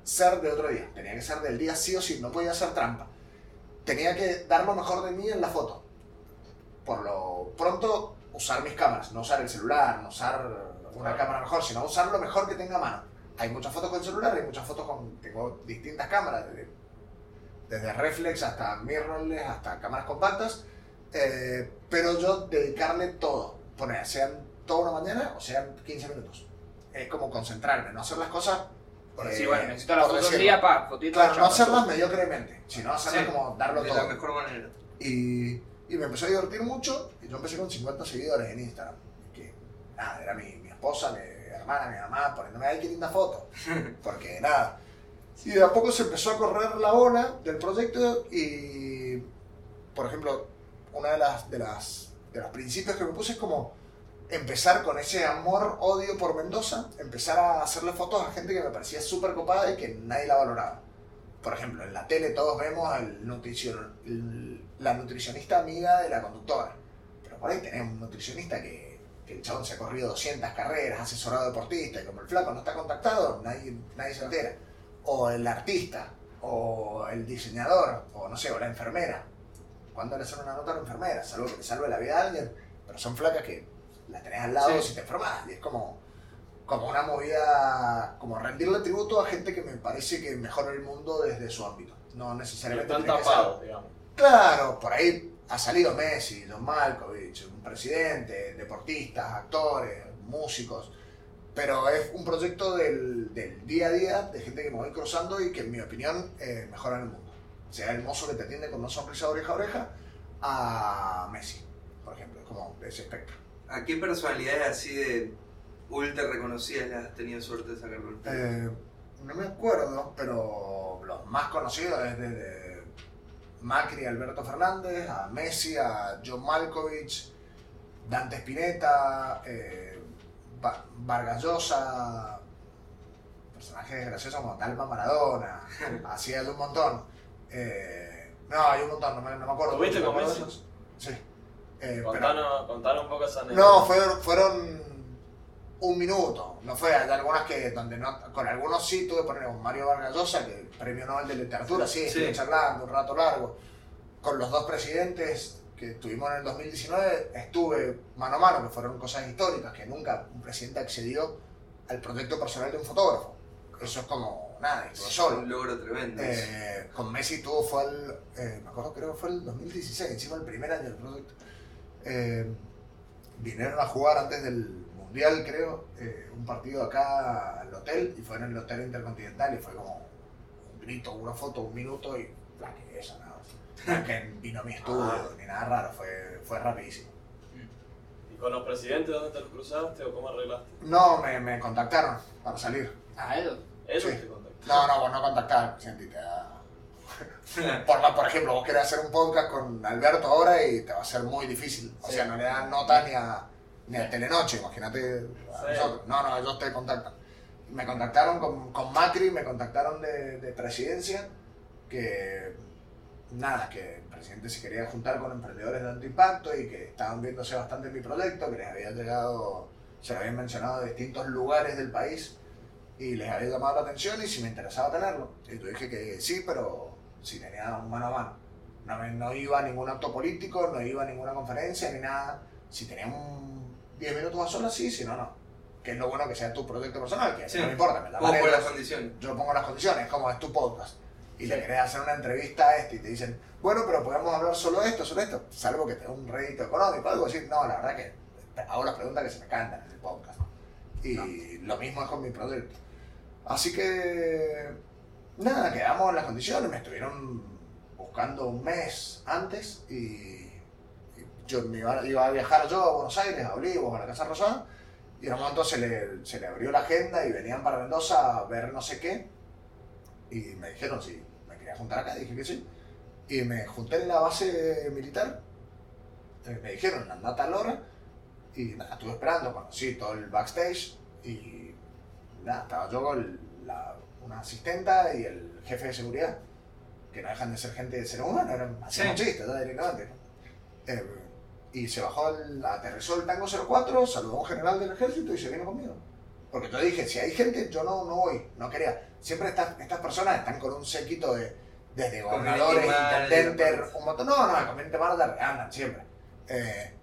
ser de otro día, tenía que ser del día sí o sí, no podía ser trampa. Tenía que dar lo mejor de mí en la foto. Por lo pronto, usar mis cámaras, no usar el celular, no usar una cámara mejor, sino usar lo mejor que tenga a mano. Hay muchas fotos con celular, hay muchas fotos con. Tengo distintas cámaras, desde, desde reflex hasta mirrorless, hasta cámaras compactas. eh, pero yo dedicarle todo, poner, sean toda una mañana o sean 15 minutos. Es como concentrarme, no hacer las cosas. Por eh, decir, bueno, necesito la foto del día, pa, fotito Claro, no hacerlas mediocremente, sino hacerlas Sí, como darlo de todo. la mejor manera. Y, y me empecé a divertir mucho. Y yo empecé con 50 seguidores en Instagram. Que nada, era mi, mi esposa, mi hermana, mi mamá, poniéndome, ay, qué linda foto. <laughs> Porque nada. Y de a poco se empezó a correr la ola del proyecto. Y, por ejemplo, una de las, de las de los principios que me puse es como empezar con ese amor-odio por Mendoza, empezar a hacerle fotos a gente que me parecía súper copada y que nadie la valoraba. Por ejemplo, en la tele todos vemos el nutricion- el- la nutricionista amiga de la conductora, pero por ahí tenemos un nutricionista que, que el chabón se ha corrido 200 carreras, asesorado deportista, y como el flaco no está contactado, nadie, nadie se lo entera. O el artista, o el diseñador, o no sé, o la enfermera. ¿Cuándo le hacen una nota a la enfermera? Salvo que le salve la vida a alguien, pero son flacas que la tenés al lado Sí. si te enfermas. Y es como, como una movida, como rendirle tributo a gente que me parece que mejora el mundo desde su ámbito. No necesariamente. Están tapados, digamos. Claro, por ahí ha salido Messi, John Malkovich, un presidente, deportistas, actores, músicos. pero es un proyecto del, del día a día, de gente que me voy cruzando y que en mi opinión eh, mejoran el mundo. Sea el mozo que te atiende con una sonrisa oreja a oreja a Messi, por ejemplo, es como de ese espectro. ¿A qué personalidades así de ultra reconocidas le has tenido suerte de sacar? Eh, no me acuerdo, pero los más conocidos es desde Macri, Alberto Fernández, a Messi, a John Malkovich, Dante Spinetta, eh, Va- Vargas Llosa, personajes graciosos como Dalma Maradona, <laughs> así hay un montón. Eh, no, hay un montón, no me, no me acuerdo. ¿Tuviste ¿Me con Messi? Sí. Eh, pero- contanos un poco esa anécdota. no, fueron, fueron un minuto. No fue, hay algunas que, donde no, con algunos sí tuve poner un Mario Vargas Llosa, que premio Nobel de Literatura, sí, Sí. estuve charlando un rato largo. Con los dos presidentes que tuvimos en el 2019, estuve mano a mano, que fueron cosas históricas, que nunca un presidente accedió al proyecto personal de un fotógrafo. Eso es como nada, solo. Un logro tremendo. Eh, con Messi tuvo, fue el, eh, me acuerdo, creo que fue el 2016, encima el primer año del proyecto. Eh, vinieron a jugar antes del Mundial, creo, eh, un partido acá al hotel, y fue en el Hotel Intercontinental, y fue como un grito, una foto, un minuto, y la que esa, nada. No <laughs> que vino a mi estudio, Ah. ni nada raro, fue, fue rapidísimo. ¿Y con los presidentes dónde te los cruzaste o cómo arreglaste? No, me, me contactaron para salir. Ah, eso. Eso Sí. te contacté. No, no, vos no contactar, presidente, <laughs> Por, por ejemplo, vos querés hacer un podcast con Alberto ahora y te va a ser muy difícil. O Sí. sea, no le dan nota ni a, ni a Telenoche, imagínate a Sí. nosotros. No, no, ellos te contactan. Me contactaron con, con Macri, me contactaron de, de presidencia, que nada, que el presidente se quería juntar con emprendedores de alto impacto y que estaban viéndose bastante en mi proyecto, que les había llegado, se lo habían mencionado de distintos lugares del país y les había llamado la atención y si me interesaba tenerlo. Y yo dije que sí, pero si tenía un mano a mano. No, no iba a ningún acto político, no iba a ninguna conferencia ni nada. Si tenía un 10 minutos a solas, sí, si no, no. Que es lo bueno que sea tu proyecto personal, que Sí. no me importa, me la vale, las condiciones. yo pongo las condiciones, como es tu podcast. Y le Sí. querés hacer una entrevista a este y te dicen, bueno, pero podemos hablar solo de esto, solo de esto, salvo que te dé un rédito económico, algo así. No, la verdad que hago las preguntas que se me cantan en el podcast. Y lo mismo es con mi proyecto. Así que, nada, quedamos en las condiciones. Me estuvieron buscando un mes antes y yo me iba, iba a viajar yo a Buenos Aires, a Olivos, a la Casa Rosada. Y en un momento se le, se le abrió la agenda y venían para Mendoza a ver no sé qué. Y me dijeron si me quería juntar acá, dije que sí. Y me junté en la base militar. Eh, Me dijeron, anda a tal hora. Y nada, estuve esperando, conocí todo el backstage. Y nada, estaba yo con la- una asistenta y el jefe de seguridad. Que no dejan de ser gente de ser humano, eran hacían Sí. chistes, ¿no? directamente. Eh, y se bajó, el, aterrizó el Tango 04, saludó a un general del ejército y se vino conmigo. Porque yo dije, si hay gente, yo no, no voy, no quería. Siempre estas, estas personas están con un séquito de, desde gobernadores, intendentes, un montón. No, no, el community manager andan siempre. Eh,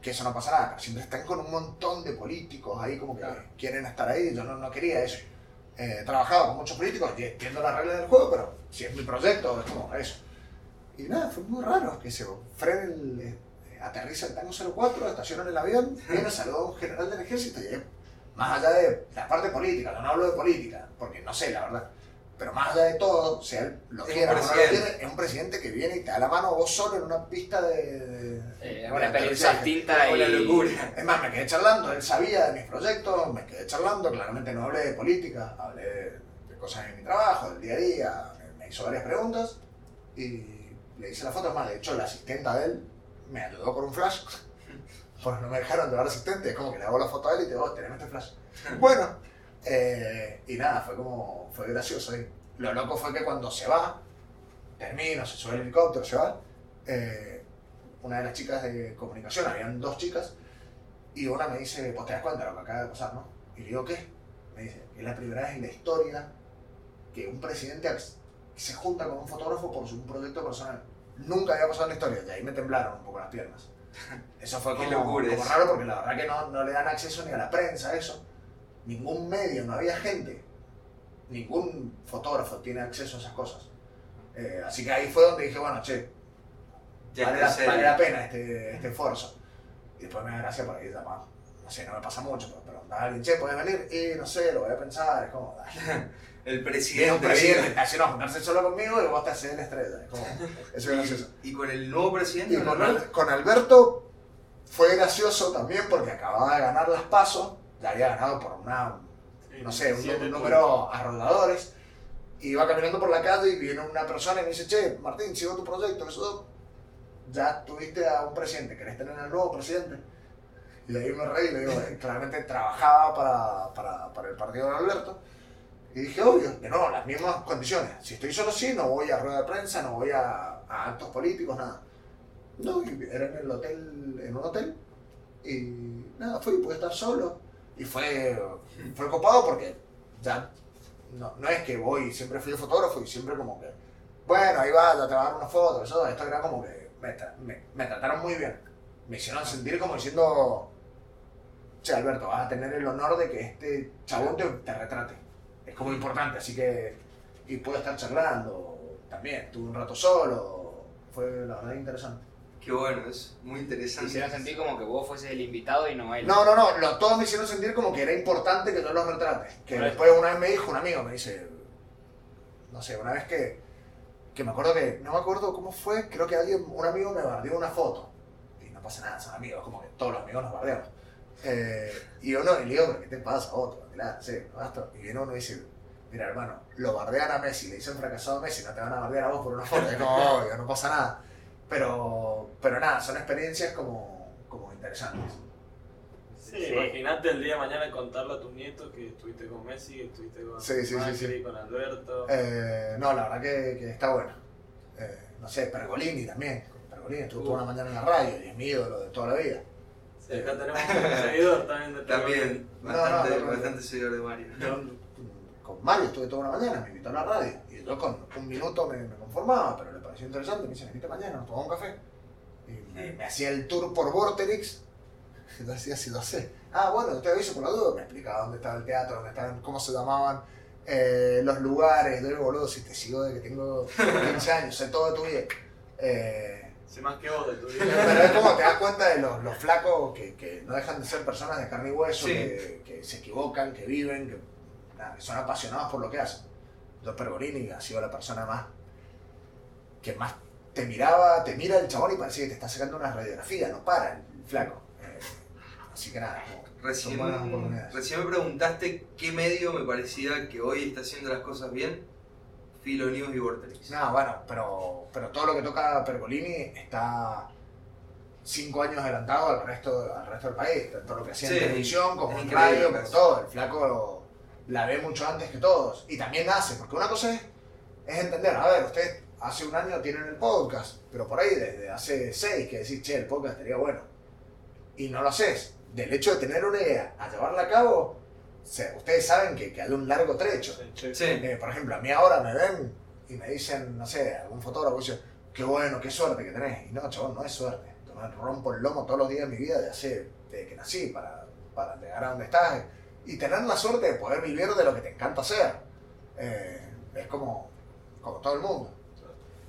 que eso no pasa nada, pero siempre están con un montón de políticos ahí como que Claro. quieren estar ahí. Yo no, no quería eso. Eh, he trabajado con muchos políticos y entiendo las reglas del juego, pero si es mi proyecto, es como eso. Y nada, fue muy raro que se frene el. Aterriza el Tango 04, estaciona el avión, viene, saluda a un general del ejército y más allá de la parte política, no hablo de política, porque no sé la verdad, pero más allá de todo, sea lo quiera o no lo quiera, es un presidente que viene y te da la mano vos solo en una pista de. de- Eh, una experiencia distinta y. locura. Es más, me quedé charlando, él sabía de mis proyectos, me quedé charlando, claramente no hablé de política, hablé de, cosas de mi trabajo, del día a día, me, me hizo varias preguntas y le hice la foto, es más, de hecho la asistenta de él me ayudó con un flash, pues no me dejaron llevar asistente, es como que le hago la foto a él y te digo, "Oh, tenemos este flash. Bueno, eh, y nada, fue como, fue gracioso ahí. Lo loco fue que cuando se va, termina, se sube el helicóptero, se va, eh, una de las chicas de comunicación, habían dos chicas, y una me dice, pues te das cuenta de lo que acaba de pasar, ¿no? Y le digo, ¿qué? Me dice, es la primera vez en la historia que un presidente se junta con un fotógrafo por un proyecto personal. Nunca había pasado en la historia, y ahí me temblaron un poco las piernas. <laughs> Eso fue como, como raro porque la verdad que no, no le dan acceso ni a la prensa a eso. Ningún medio, no había gente. Ningún fotógrafo tiene acceso a esas cosas. Eh, así que ahí fue donde dije, bueno, che, Ya vale, la, serio. vale la pena este, este esfuerzo. Y después me da gracia por ahí llamado. no sé, no me pasa mucho, pero preguntaba a alguien, che, ¿puedes venir? Y no sé, lo voy a pensar, es como, dale. <laughs> El presidente. un presidente, así no, juntarse solo conmigo y vos te haces la estrella. Es como, <laughs> eso es gracioso. Y, y con el nuevo presidente. Y con, ¿no? Al- con Alberto fue gracioso también porque acababa de ganar las pasos, ya había ganado por una, no sé, un, un número arrolladores. Y iba caminando por la calle y viene una persona y me dice, che, Martín, sigo tu proyecto, eso ya tuviste a un presidente, ¿querés tener al nuevo presidente? Y ahí me reí, le digo, eh, claramente trabajaba para, para, para el partido de Alberto. Y dije, obvio, que no, las mismas condiciones. Si estoy solo así, no voy a rueda de prensa, no voy a, a actos políticos, nada. No, era en el hotel, en un hotel. Y nada, fui, pude estar solo. Y fue, fue copado porque ya no, no es que voy, siempre fui fotógrafo y siempre como que, bueno, ahí va, ya te va a dar una foto, eso, esto era como que me, tra- me, me trataron muy bien. Me hicieron sentir como diciendo, che, Alberto, vas a tener el honor de que este chabón te, te retrate. Es como importante, así que, y pude estar charlando también, estuve un rato solo, fue la verdad interesante. Qué bueno, es muy Te interesante. hicieron sentir como que vos fueses el invitado y no él. No, no, no, lo- todos me hicieron sentir como que era importante que yo los retrate. Que después una vez me dijo un amigo, me dice, no sé, una vez que, que me acuerdo que, no me acuerdo cómo fue, creo que alguien, un amigo me bardeó una foto. Y no pasa nada, son amigos, como que todos los amigos nos bardeamos. Eh, y uno, y le digo, ¿pero qué te pasa, otro? Claro, sí, basta. Y viene uno y dice, mira hermano, lo bardean a Messi, le dicen fracasado a Messi, no te van a bardear a vos por una foto. Como, <laughs> obvio, no pasa nada. Pero, pero nada, son experiencias como, como interesantes. Sí, Sí. imagínate el día de mañana contarle a tus nietos que estuviste con Messi, que estuviste con Sí, sí, sí, Macri, sí. con Alberto. Eh, no, la verdad que, que está bueno. Eh, no sé, Pergolini también. Pergolini estuvo toda una mañana en la radio y es mi ídolo de toda la vida. Sí, acá tenemos un seguidor también de <laughs> También, No, bastante, no, no, no. bastante seguidor de Mario. Yo con Mario estuve toda una mañana, me invitó a la radio. Y yo con un minuto me, me conformaba, pero le pareció interesante. Me dice, venite mañana, nos tomamos un café. Y me, me hacía el tour por Vorterix. Y yo decía, sí, lo sé. Ah, bueno, te aviso por la duda. Me explicaba dónde estaba el teatro, dónde estaban, cómo se llamaban eh, los lugares. Yo digo, boludo, si te sigo de que tengo 15 años, sé todo de tu vida. Eh, Sé más que vos de tu <laughs> pero vida. es como te das cuenta de los, los flacos que, que no dejan de ser personas de carne y hueso, Sí. que, que se equivocan, que viven, que, nada, que son apasionados por lo que hacen. Yo Pergolini ha sido la persona más que más te miraba, te mira el chabón y parecía que te está sacando una radiografía, no para el flaco. Eh, así que nada, Recién, Son buenas oportunidades. recién me preguntaste qué medio me parecía que hoy está haciendo las cosas bien. Filo News y Vortex. No, bueno, pero, pero todo lo que toca Pergolini está cinco años adelantado al resto, al resto del país, tanto lo que hacía Sí, en televisión como en radio, eso. todo. El flaco la ve mucho antes que todos. Y también hace, porque una cosa es, es entender, a ver, usted hace un año tienen el podcast, pero por ahí desde hace seis que decís, che, el podcast estaría bueno. Y no lo haces. Del hecho de tener una idea a llevarla a cabo, sea, ustedes saben que, que hay un largo trecho. Sí. Sí, Eh, por ejemplo, a mí ahora me ven y me dicen, no sé, algún fotógrafo dice, qué bueno, qué suerte que tenés. Y no, chabón, no es suerte. Me rompo el lomo todos los días de mi vida de hace, desde que nací para, para llegar a donde estás. Y tener la suerte de poder vivir de lo que te encanta hacer. Eh, es como, como todo el mundo.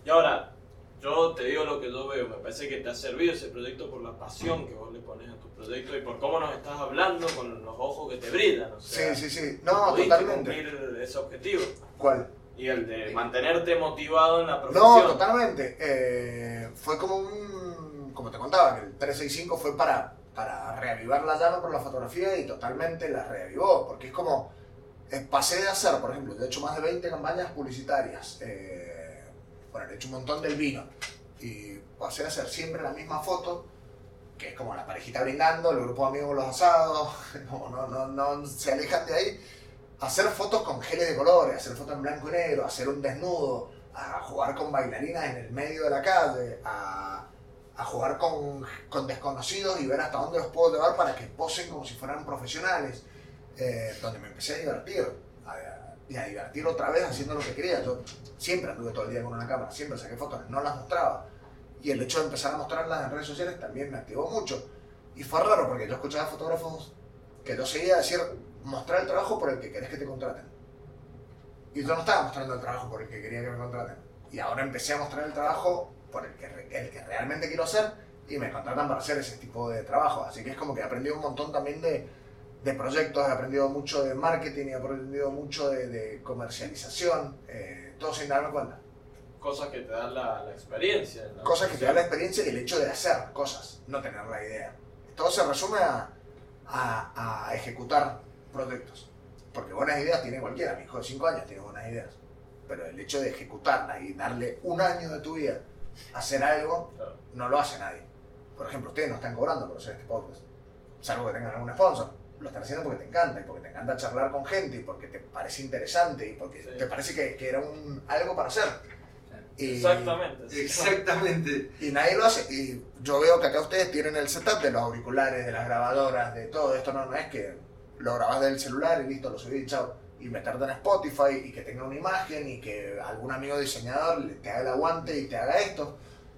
Y ahora, yo te digo lo que yo veo. Me parece que te ha servido ese proyecto por la pasión que vos le pones a proyecto y por cómo nos estás hablando con los ojos que te brillan. O sea, Sí, sí, sí. No, totalmente. cumplir ese objetivo. ¿Cuál? Y el de mantenerte motivado en la No, profesión. totalmente. Eh, fue como un. Como te contaba, que el 365 fue para, para reavivar la llama por la fotografía y totalmente la reavivó. Porque es como. eh, pasé de hacer, por ejemplo, yo he hecho más de 20 campañas publicitarias. eh, bueno, he hecho un montón del vino. Y pasé a hacer siempre la misma foto, que es como la parejita brindando, el grupo de amigos los asados. <laughs> No, no, no, no se alejan de ahí hacer fotos con geles de colores, hacer fotos en blanco y negro, hacer un desnudo, a jugar con bailarinas en el medio de la calle, a, jugar con, con desconocidos y ver hasta dónde los puedo llevar para que posen como si fueran profesionales, eh, donde me empecé a divertir, y a divertir otra vez haciendo lo que quería. Yo siempre anduve todo el día con una cámara, siempre saqué fotos, no las mostraba. Y el hecho de empezar a mostrarlas en redes sociales también me activó mucho. Y fue raro porque yo escuchaba fotógrafos que yo seguía decir, mostrar el trabajo por el que querés que te contraten. Y yo no estaba mostrando el trabajo por el que quería que me contraten. Y ahora empecé a mostrar el trabajo por el que, el que realmente quiero hacer y me contratan para hacer ese tipo de trabajo. Así que es como que he aprendido un montón también de, de proyectos, he aprendido mucho de marketing, he aprendido mucho de, de comercialización, eh, todo sin darme cuenta. Cosas que te dan la, la experiencia. ¿no? Cosas que te dan la experiencia y el hecho de hacer cosas, no tener la idea. Todo se resume a, a, a ejecutar proyectos. Porque buenas ideas tiene cualquiera, mi hijo de 5 años tiene buenas ideas. Pero el hecho de ejecutarlas y darle un año de tu vida a hacer algo, Claro. no lo hace nadie. Por ejemplo, ustedes no están cobrando por hacer este podcast. Salvo que tengan algún sponsor. Lo están haciendo porque te encanta y porque te encanta charlar con gente y porque te parece interesante y porque Sí. te parece que, que era un, algo para hacer. Y- Exactamente. Exactamente. <laughs> y nadie lo hace. Y yo veo que acá ustedes tienen el setup de los auriculares, de las grabadoras, de todo esto. No, no es que lo grabás del celular y listo, lo subí, chao. Y meterte en Spotify y que tenga una imagen y que algún amigo diseñador te haga el aguante y te haga esto.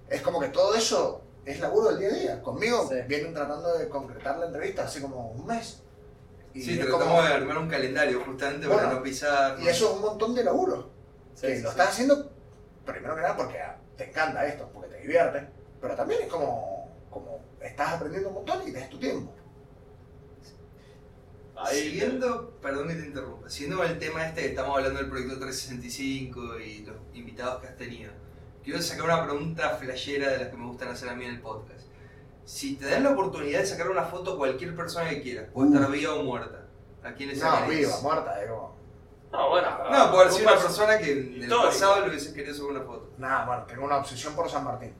Es como que todo eso es laburo del día a día. Conmigo Sí. vienen tratando de concretar la entrevista hace como un mes. Y Sí, es tratamos como- de armar un calendario justamente para Bueno, no pisar. y eso es un montón de laburo. Sí, que sí, lo sí. estás haciendo primero que nada porque te encanta esto, porque te divierte, pero también es como, como estás aprendiendo un montón y es tu tiempo. Ahí Siguiendo, perdón que te interrumpa, siguiendo el tema este que estamos hablando del proyecto 365 y los invitados que has tenido, quiero sacar una pregunta flashera de las que me gustan hacer a mí en el podcast. Si te dan la oportunidad de sacar una foto cualquier persona que quieras, puede Uh. estar viva o muerta, ¿a quién le No, viva, muerta, es como... No, bueno. No, puede ser una un persona que en el pasado le hubiese querido subir una foto. Nada, bueno, tengo una obsesión por San Martín.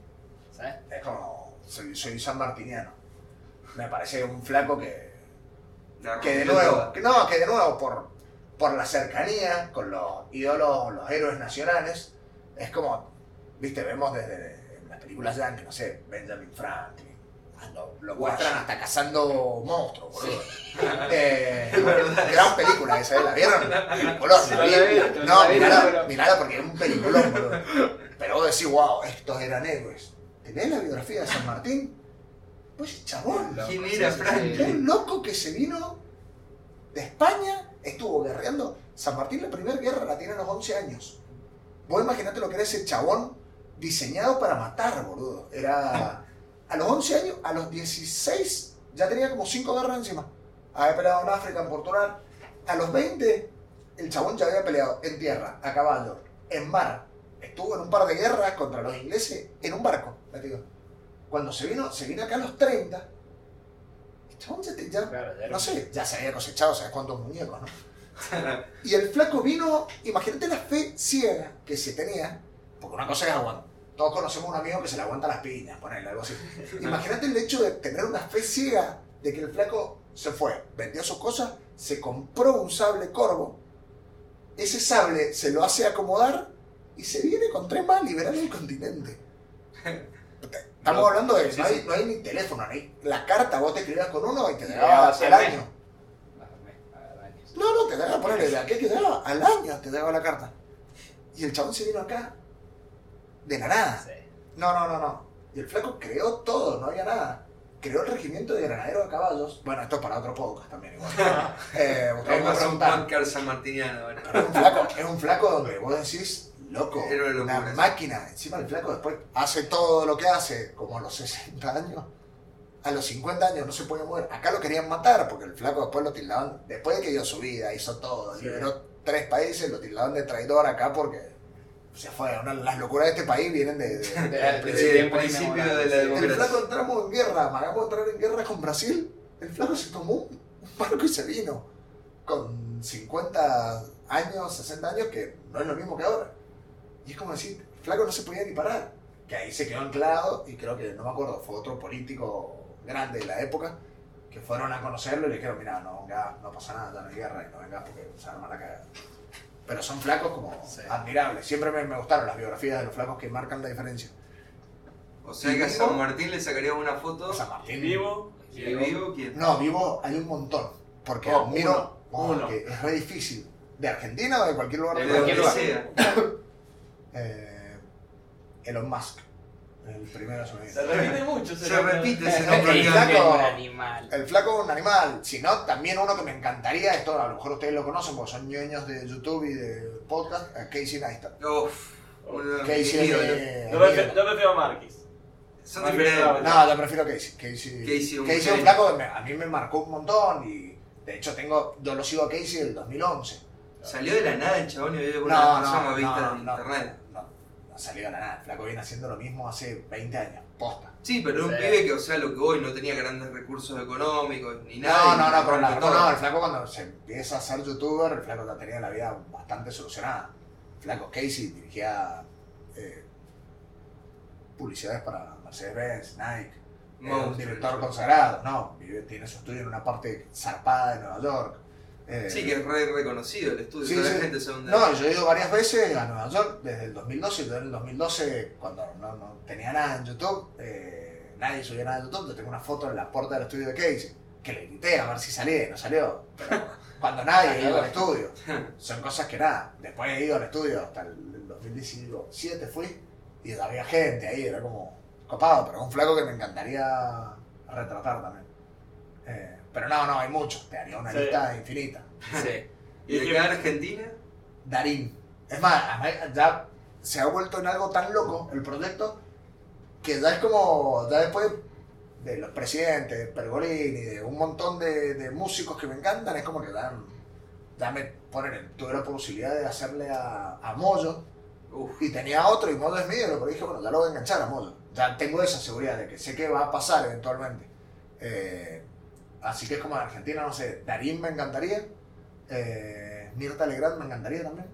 ¿Sabes? Es como, soy, soy san martiniano. Me parece un flaco que, que de nuevo, que no, que de nuevo por, por la cercanía con los ídolos, los héroes nacionales, es como, viste, vemos desde las películas yankees, no sé, Benjamin Franklin, lo, lo muestran hasta cazando monstruos, boludo. <laughs> Eh, gran película esa, ¿eh? ¿la vieron? Sí, ¿la vi? visto, no la mirala, pero- mirala porque es un peliculón, boludo. Pero vos decís, wow, estos eran héroes. ¿Tenés la biografía de San Martín? Pues chabón, ¿Quién era Franklin? un loco que se vino de España, estuvo guerreando. San Martín, la primera guerra la tiene a los 11 años. Vos imaginate lo que era ese chabón diseñado para matar, boludo. Era. A los 11 años, a los 16, ya tenía como 5 guerras encima. Había peleado en África, en Portugal. A los 20, el chabón ya había peleado en tierra, a caballo, en mar. Estuvo en un par de guerras contra los ingleses en un barco, metido. Cuando se vino, se vino acá a los 30. El chabón ya, ya Claro, ya era no sé, ya se había cosechado, ¿sabes cuántos muñecos, no? <laughs> y el flaco vino, imagínate la fe ciega que se tenía, porque una cosa es aguantar. Todos conocemos a un amigo que se le aguanta las piñas, ponerle algo así. Imagínate el hecho de tener una fe ciega de que el flaco se fue, vendió sus cosas, se compró un sable corvo, ese sable se lo hace acomodar y se viene con tres más a liberar el continente. Estamos No, hablando de que sí, no, hay, sí. no hay ni teléfono, ni la carta, vos te escribías con uno y te llegaba al mes. año. No, no, te daba, ponele, de aquí que te daba, al año te daba la carta. Y el chabón se vino acá, de la nada. Sí. No, no, no, no. Y el flaco creó todo, no había nada. Creó el regimiento de granaderos a caballos. Bueno, esto es para otro podcast también igual. <laughs> eh, hacer un podcast sanmartiniano pero es un flaco, es un flaco donde vos decís, loco, una máquina. Encima el flaco después hace todo lo que hace, como a los 60 años. A los 50 años no se puede mover. Acá lo querían matar porque el flaco después lo tildaban. Después de que dio su vida, hizo todo, Sí. liberó tres países, lo tildaban de traidor acá porque se fue. Una- las locuras de este país vienen de- de, De- <laughs> del de- principio. Principio de la sí. El democracia. flaco entramos en guerra, amagamos entrar en guerra con Brasil. El flaco se tomó un un <laughs> barco y se vino. Con 50 años, 60 años, que no es lo mismo que ahora. Y es como decir, el flaco no se podía ni parar. Que ahí se quedó anclado y creo que, no me acuerdo, fue otro político grande de la época que fueron a conocerlo y le dijeron, mira, no vengas, no pasa nada, ya no hay guerra y no vengas porque se arma la cagada. Pero son flacos como Sí. admirables. Siempre me, me gustaron las biografías de los flacos que marcan la diferencia. O sea que a San Martín le sacaría una foto. San Martín. Vivo. ¿Y vivo quién? No, vivo hay un montón. Porque Oh, admiro. uno, oh, uno. que es re difícil. ¿De Argentina o de cualquier lugar De De cualquier mundo? sea. <coughs> Eh, Elon Musk. El primero se me Se repite mucho. Se repite ese <laughs> nombre. el flaco- un animal. El flaco es un animal. Si no, también uno que me encantaría, esto a lo mejor ustedes lo conocen porque son ñoños de YouTube y de podcast, a Casey Neistat. Uf, uno de mis Casey Yo prefiero, ídolo. yo prefiero a Marquis. Son diferentes. No, yo prefiero Casey. Casey, Casey, un Casey es un flaco que me- a mí me marcó un montón y de hecho tengo, yo lo sigo a Casey del 2011. Salió de la nada el chabón y No, una no, persona no, vista no, en no. internet. No, no salió de la nada. El flaco viene haciendo lo mismo hace 20 años. Posta. Sí, pero era un Sí. pibe que, o sea, lo que hoy no tenía grandes recursos económicos ni No, nada. y no, no, pero el flaco todo. no. El flaco cuando se empieza a ser youtuber, el flaco ya tenía la vida bastante solucionada. El flaco Casey dirigía eh, publicidades para Mercedes-Benz, Nike. Era un director consagrado, no, vive, tiene su estudio en una parte zarpada de Nueva York. Eh, Sí, que es re reconocido el estudio. Sí, toda sí. la gente sabe dónde No, yo he ido varias veces a Nueva York desde el 2012. Yo en el 2012, cuando no, no tenía nada en YouTube, eh, nadie subía nada en YouTube, yo tengo una foto en la puerta del estudio de Casey, que le grité a ver si salía y no salió. Pero <laughs> cuando nadie iba al estudio, <laughs> son cosas que nada. Después he ido al estudio hasta el, el 2017 fui y había gente ahí, era como copado, pero es un flaco que me encantaría retratar también. Pero no, no, hay muchos, te haría una Sí. lista infinita. Sí. <laughs> ¿Y de acá a Argentina? Darín. Es más, ya se ha vuelto en algo tan loco el proyecto que ya es como, ya después de los presidentes, de Pergolini, de un montón de, de músicos que me encantan, es como que ya, ya me ponen, tuve la posibilidad de hacerle a, a Moyo Uf, y tenía otro y Moyo es mío, pero dije, bueno, ya lo voy a enganchar a Moyo. Ya tengo esa seguridad de que sé que va a pasar eventualmente. Eh, así que es como en Argentina, no sé, Darín me encantaría, eh, Mirta Legrand me encantaría también.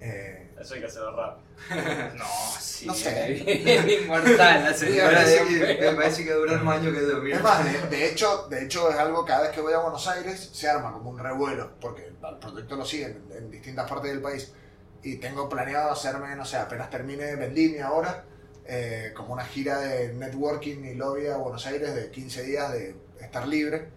Eh, Eso hay que hacerlo rápido. <laughs> No, sí. No sé. <laughs> <laughs> Bien inmortal la me, señora parece de que, me parece que dura más años que dormir. es más, de, de hecho, de hecho es algo cada vez que voy a Buenos Aires se arma como un revuelo, porque el proyecto lo siguen en, en distintas partes del país. Y tengo planeado hacerme, no sé, apenas termine Vendimia ahora, eh, como una gira de networking y lobby a Buenos Aires de 15 días de estar libre,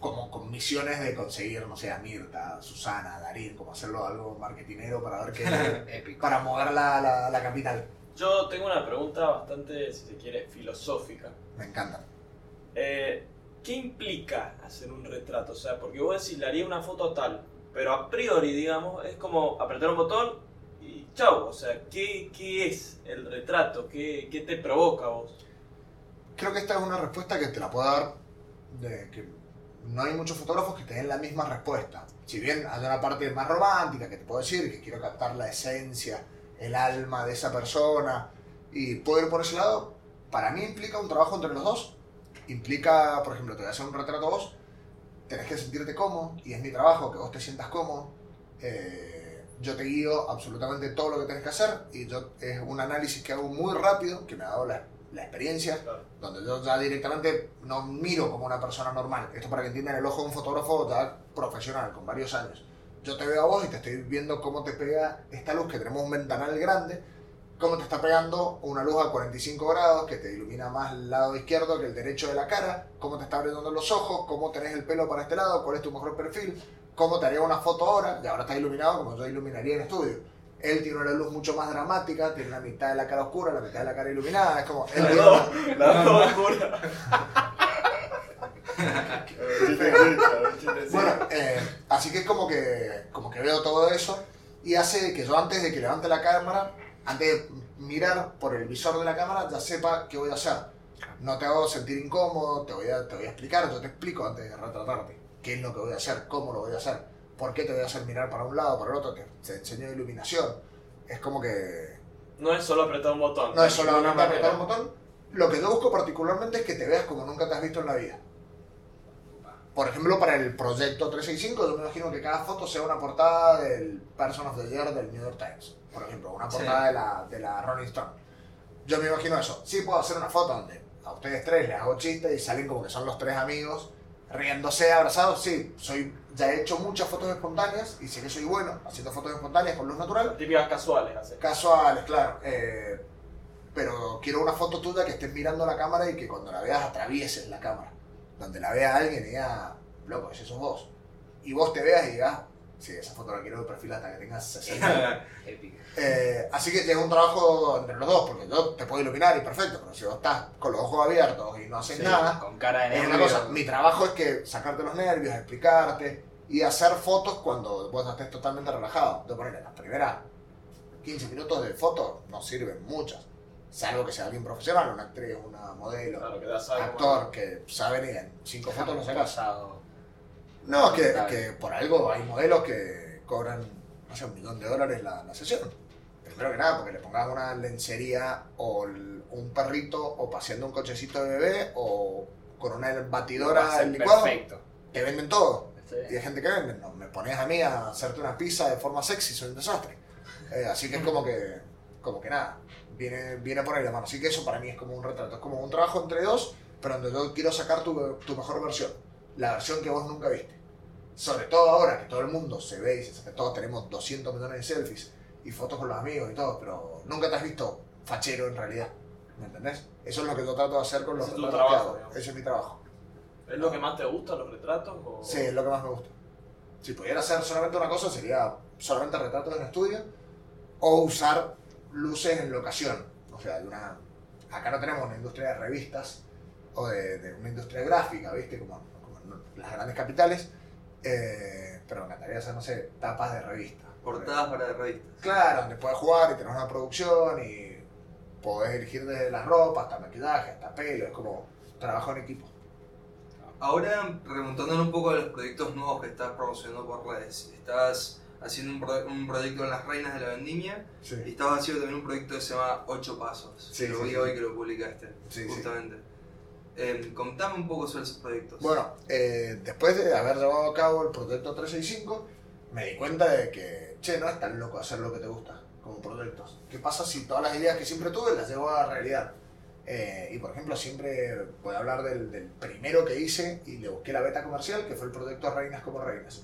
como con misiones de conseguir, no sé, a Mirta, a Susana, a Darín, como hacerlo algo marketinero para ver qué, <laughs> Épico. para mover la, la, la capital. Yo tengo una pregunta bastante, si se quiere, filosófica. Me encantan. Eh, ¿Qué implica hacer un retrato? O sea, porque vos decís, le haría una foto tal, pero a priori, digamos, es como apretar un botón y chau. O sea, ¿qué, qué es el retrato? ¿Qué, ¿Qué te provoca vos? Creo que esta es una respuesta que te la puedo dar que no hay muchos fotógrafos que te la misma respuesta. Si bien hay una parte más romántica que te puedo decir, que quiero captar la esencia, el alma de esa persona y puedo ir por ese lado, para mí implica un trabajo entre los dos. Implica, por ejemplo, te voy a hacer un retrato vos, tenés que sentirte cómodo y es mi trabajo que vos te sientas cómodo. Eh, yo te guío absolutamente todo lo que tenés que hacer y yo es un análisis que hago muy rápido, que me ha dado la, la experiencia Claro. donde yo ya directamente no miro como una persona normal. Esto para que entiendan el ojo de un fotógrafo ya profesional, con varios años. Yo te veo a vos y te estoy viendo cómo te pega esta luz, que tenemos un ventanal grande, cómo te está pegando una luz a 45 grados, que te ilumina más el lado izquierdo que el derecho de la cara, cómo te está abriendo los ojos, cómo tenés el pelo para este lado, cuál es tu mejor perfil, cómo te haría una foto ahora, y ahora está iluminado como yo iluminaría en estudio. Él tiene una luz mucho más dramática, tiene la mitad de la cara oscura, la mitad de la cara iluminada, es como... él tiene una- La dos oscura. <laughs> Bueno, eh, así que es como que, como que veo todo eso y hace que yo antes de que levante la cámara, antes de mirar por el visor de la cámara, ya sepa qué voy a hacer. No te hago sentir incómodo, te voy a, te voy a explicar, yo te explico antes de retratarte qué es lo que voy a hacer, cómo lo voy a hacer, por qué te voy a hacer mirar para un lado, para el otro, te, te enseño iluminación. Es como que No es solo apretar un botón. no es solamente apretar un botón. Lo que yo busco particularmente es que te veas como nunca te has visto en la vida. Por ejemplo, para el proyecto 365, yo me imagino que cada foto sea una portada del Person of the Year del New York Times. Por ejemplo, una Sí. portada de, la, de la Rolling Stone. Yo me imagino eso. Sí, puedo hacer una foto donde a ustedes tres les hago chistes y salen como que son los tres amigos riéndose, abrazados. Sí, soy, ya he hecho muchas fotos espontáneas y sé que soy bueno haciendo fotos espontáneas con luz natural. Típicas casuales, hace. Casuales, claro. eh, pero quiero una foto tuya que estés mirando la cámara y que cuando la veas atravieses la cámara. Donde la vea alguien y diga, loco, ese sos vos. Y vos te veas y digas, sí, esa foto la quiero de perfil hasta que tengas 60. <laughs> Épico. Eh, así que es un trabajo entre los dos, porque yo te puedo iluminar y perfecto, pero si vos estás con los ojos abiertos y no haces Sí. nada, Con cara de es una cosa. Mi trabajo es que sacarte los nervios, explicarte y hacer fotos cuando vos estés totalmente relajado. De poner las primeras 15 minutos de foto no sirven muchas. Salvo que sea alguien profesional, una actriz, una modelo, Claro, que actor, que saben y en cinco fotos lo sacas. pasado. No, es que, por algo hay modelos que cobran, no sé, un millón de dólares la, la sesión. Primero que nada, porque le pongas una lencería o el- un perrito o paseando un cochecito de bebé o con una a batidora en licuado, perfecto. te venden todo. Sí. Y hay gente que vende, no, me pones a mí a hacerte una pizza de forma sexy, soy un desastre. Eh, así que es como que, como que nada, viene, viene por ahí la mano. Así que eso para mí es como un retrato, es como un trabajo entre dos, pero donde yo quiero sacar tu, tu mejor versión, la versión que vos nunca viste. Sobre todo ahora que todo el mundo se ve y se todos tenemos 200 millones de selfies y fotos con los amigos y todo, pero nunca te has visto fachero en realidad. ¿Me entendés? Eso es lo que yo trato de hacer con los Ese es tu retratos que trabajo, hago. digamos. Ese es mi trabajo. ¿Es lo que más te gusta, los retratos? O... Sí, es lo que más me gusta. Si pudiera hacer solamente una cosa, sería solamente retratos en estudio o usar luces en locación. O sea, de una... acá no tenemos una industria de revistas o de, de una industria gráfica, ¿viste? Como, como en las grandes capitales. Eh, pero me encantaría hacer, no sé, tapas de revistas. Portadas para revistas. Claro, donde puedes jugar y tener una producción y podés elegir desde la ropa hasta maquillaje, hasta pelo. Es como trabajo en equipo. Ahora, remontándonos un poco a los proyectos nuevos que estás promocionando por redes, estás haciendo un, pro- un proyecto en las reinas de la vendimia Sí. y estabas haciendo también un proyecto que se llama Ocho Pasos. Sí, lo vi sí. hoy que lo publicaste, justamente. Eh, contame un poco sobre esos proyectos. Bueno, eh, después de haber llevado a cabo el proyecto 365, me di cuenta de que, che, no es tan loco hacer lo que te gusta como proyectos. ¿Qué pasa si todas las ideas que siempre tuve las llevo a la realidad? Eh, y por ejemplo, siempre voy a hablar del, del primero que hice y le busqué la beta comercial, que fue el proyecto Reinas como Reinas.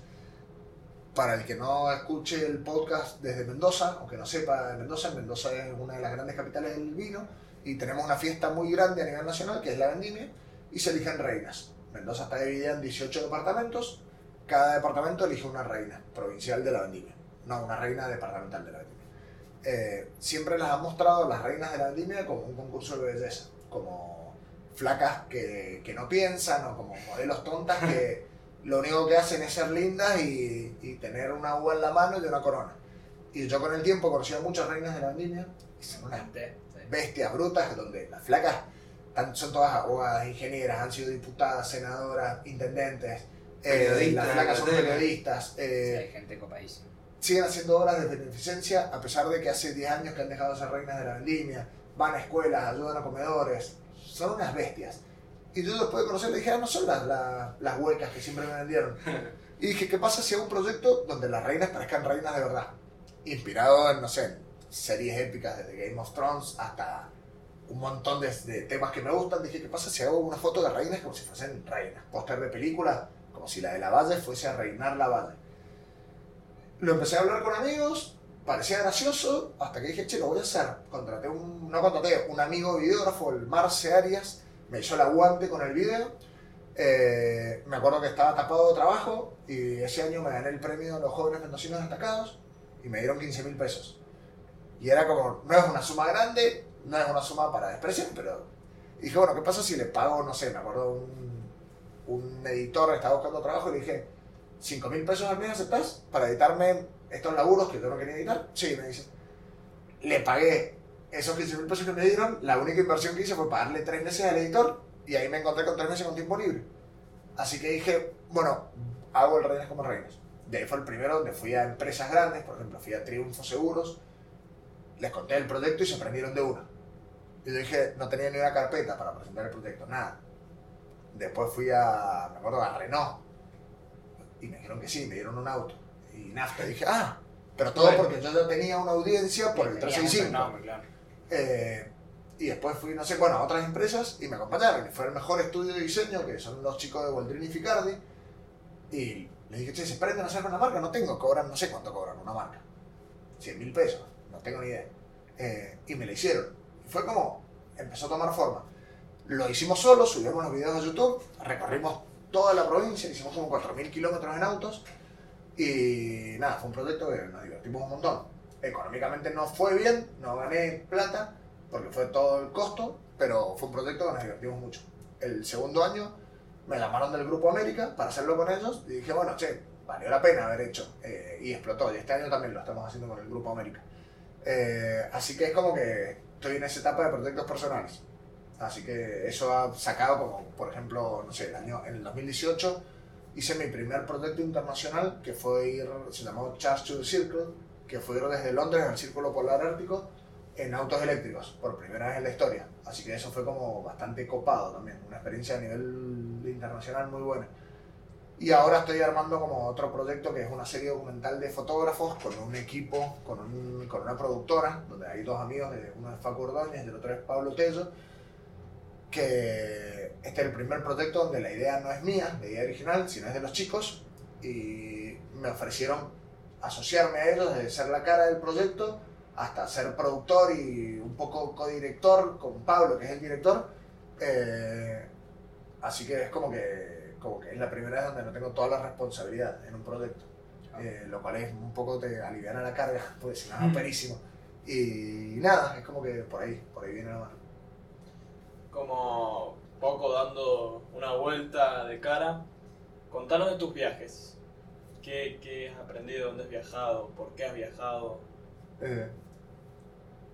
Para el que no escuche el podcast desde Mendoza, aunque no sepa de Mendoza, Mendoza es una de las grandes capitales del vino y tenemos una fiesta muy grande a nivel nacional, que es la vendimia, y se eligen reinas. Mendoza está dividida en 18 departamentos, cada departamento elige una reina provincial de la vendimia, no una reina departamental de la vendimia. Eh, siempre las han mostrado las reinas de la vendimia como un concurso de belleza, como flacas que, que no piensan o como modelos tontas que <laughs> lo único que hacen es ser lindas y, y tener una uva en la mano y una corona. Y yo con el tiempo conocí a muchas reinas de la vendimia y son unas Sí. bestias brutas, donde las flacas son todas abogadas, ingenieras, han sido diputadas, senadoras, intendentes, eh, Periodistas, las flacas son periodistas, Sí, eh, hay gente copadísima. Siguen haciendo obras de beneficencia a pesar de que hace 10 años que han dejado de ser reinas de la vendimia, van a escuelas, ayudan a comedores, son unas bestias. Y yo después de conocerlas dije, ah, no son las, las, las huecas que siempre me vendieron. <laughs> Y dije, ¿qué pasa si hago un proyecto donde las reinas parezcan reinas de verdad? Inspirado en, no sé, series épicas desde Game of Thrones hasta un montón de, de temas que me gustan. Dije, ¿qué pasa si hago una foto de reinas como si fuesen reinas? Póster de película, como si la de la Valle fuese a reinar la Valle. Lo empecé a hablar con amigos, parecía gracioso, hasta que dije, che, lo voy a hacer. Contraté un, no contraté, un amigo videógrafo, el Marce Arias, me hizo el aguante con el video. Eh, me acuerdo que estaba tapado de trabajo y ese año me gané el premio de los jóvenes mendocinos destacados y me dieron 15 mil pesos. Y era como, no es una suma grande, no es una suma para despreciar, pero dije, bueno, ¿qué pasa si le pago, no sé, me acuerdo un, un editor estaba buscando trabajo y le dije, 5 mil pesos al mes aceptás para editarme estos laburos que yo no quería editar? Sí, me dice. Le pagué esos 15 mil pesos que me dieron, la única inversión que hice fue pagarle 3 meses al editor y ahí me encontré con 3 meses con tiempo libre. Así que dije, bueno, hago el Reinas como Reinas. De ahí fue el primero donde fui a empresas grandes, por ejemplo, fui a Triunfo Seguros, les conté el proyecto y se prendieron de una. Y yo dije, no tenía ni una carpeta para presentar el proyecto, nada. Después fui a, me acuerdo, a Renault. Y me dijeron que sí, me dieron un auto. Y nafta, dije, ah, pero todo Bueno. porque yo ya tenía una audiencia por el Teníamos 365. un nombre, claro. Eh, y después fui, no sé, bueno, a otras empresas y me acompañaron. Fue el mejor estudio de diseño, que son los chicos de Waldrini y Ficardi. Y les dije, che, ¿se prenden a hacer una marca? No tengo, cobran, no sé cuánto cobran una marca. 100 mil pesos, no tengo ni idea. Eh, y me la hicieron. Y fue como, empezó a tomar forma. Lo hicimos solos, subimos los videos a YouTube, recorrimos toda la provincia, hicimos como 4.000 kilómetros en autos. Y nada, fue un proyecto que nos divertimos un montón. Económicamente no fue bien, no gané plata, porque fue todo el costo, pero fue un proyecto que nos divertimos mucho. El segundo año me llamaron del Grupo América para hacerlo con ellos y dije, bueno, che, valió la pena haber hecho. eh, y explotó. Y este año también lo estamos haciendo con el Grupo América. Eh, así que es como que estoy en esa etapa de proyectos personales. Así que eso ha sacado como, por ejemplo, no sé, el año, en el 2018 hice mi primer proyecto internacional que fue ir, se llamó Charge to the Circle, que fue ir desde Londres al Círculo Polar Ártico en autos eléctricos, por primera vez en la historia. Así que eso fue como bastante copado también, una experiencia a nivel internacional muy buena. Y ahora estoy armando como otro proyecto que es una serie documental de fotógrafos con un equipo, con, un- con una productora, donde hay dos amigos, uno es Facu Ordóñez y el otro es Pablo Tello, que este es el primer proyecto donde la idea no es mía, la idea original, sino es de los chicos, y me ofrecieron asociarme a ellos, de ser la cara del proyecto, hasta ser productor y un poco codirector con Pablo, que es el director. Eh, así que es como que, como que es la primera vez donde no tengo toda la responsabilidad en un proyecto. Eh, lo cual es un poco te aliviana la carga, <laughs> porque si no es perísimo. Y nada, es como que por ahí, por ahí viene la mano. Como poco dando una vuelta de cara, contanos de tus viajes. ¿Qué, qué has aprendido? ¿Dónde has viajado? ¿Por qué has viajado? Eh,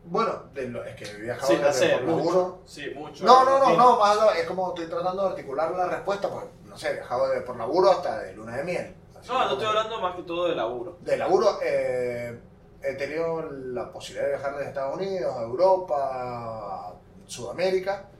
bueno, de lo- es que he viajado Sí, desde sé, por mucho. laburo. Sí, mucho. No, no, no, no, más es como estoy tratando de articular la respuesta, pues no sé, he viajado de, por laburo hasta de luna de miel. No, no estoy hablando más que todo de laburo. De laburo, eh, he tenido la posibilidad de viajar desde Estados Unidos, a Europa, a Sudamérica.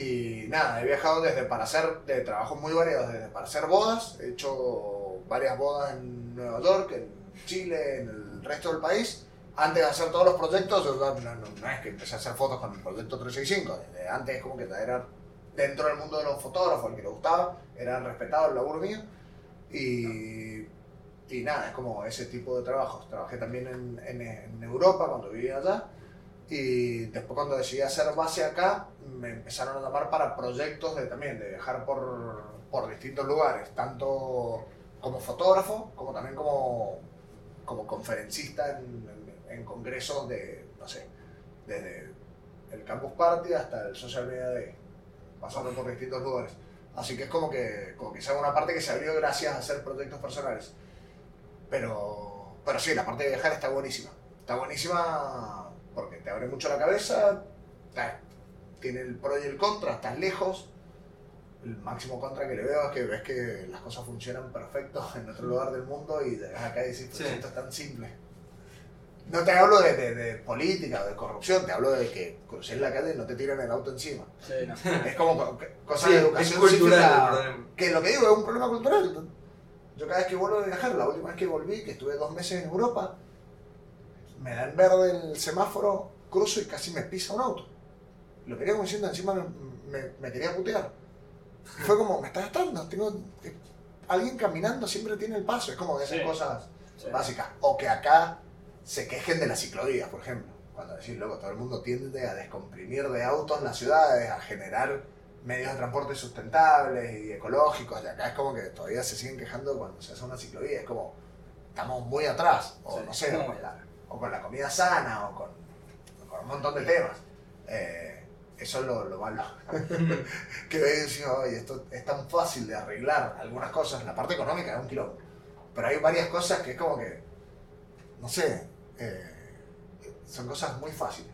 Y nada, he viajado desde para hacer, de trabajos muy variados, desde para hacer bodas. He hecho varias bodas en Nueva York, en Chile, en el resto del país. Antes de hacer todos los proyectos, yo no, no- no es que empecé a hacer fotos con el proyecto 365. Desde antes como que era dentro del mundo de los fotógrafos, el que le gustaba, era respetado el laburo mío. Y y nada, es como ese tipo de trabajos. Trabajé también en, en- en Europa cuando vivía allá. Y después cuando decidí hacer base acá, me empezaron a llamar para proyectos de también, de viajar por, por distintos lugares, tanto como fotógrafo, como también como, como conferencista en, en- en congresos de, no sé, desde el Campus Party hasta el Social Media Day, pasando por distintos lugares. Así que es como que, como que es una parte que se abrió gracias a hacer proyectos personales. Pero, pero sí, la parte de viajar está buenísima. Está buenísima porque te abre mucho la cabeza, tiene el pro y el contra, estás lejos. El máximo contra que le veo es que ves que las cosas funcionan perfecto en otro lugar del mundo y llegas acá y pues Sí. esto es tan simple. No te hablo de, de- de política o de corrupción, te hablo de que cruces la calle y no te tiran el auto encima. Sí, no. Es como co- cosas Sí, de educación cultural que lo que digo es un problema cultural. Yo cada vez que vuelvo a viajar, la última vez que volví, que estuve dos meses en Europa, me da en verde el semáforo, cruzo y casi me pisa un auto. Lo quería como diciendo, encima me, me- me quería putear. Y fue como, me está gastando, tengo... eh, Alguien caminando siempre tiene el paso, es como de esas Sí. cosas Sí. básicas. O que acá se quejen de las ciclovías, por ejemplo. Cuando decís, loco, todo el mundo tiende a descomprimir de autos las ciudades, a generar medios de transporte sustentables y ecológicos. Y acá es como que todavía se siguen quejando cuando se hace una ciclovía. Es como, estamos muy atrás. O Sí, no sé, o muy con, la, o con la comida sana, o con, un montón de temas. Eh, eso es lo, lo malo. <laughs> que ves y esto es tan fácil de arreglar algunas cosas. La parte económica es un quilombo. Pero hay varias cosas que es como que, no sé, eh, son cosas muy fáciles.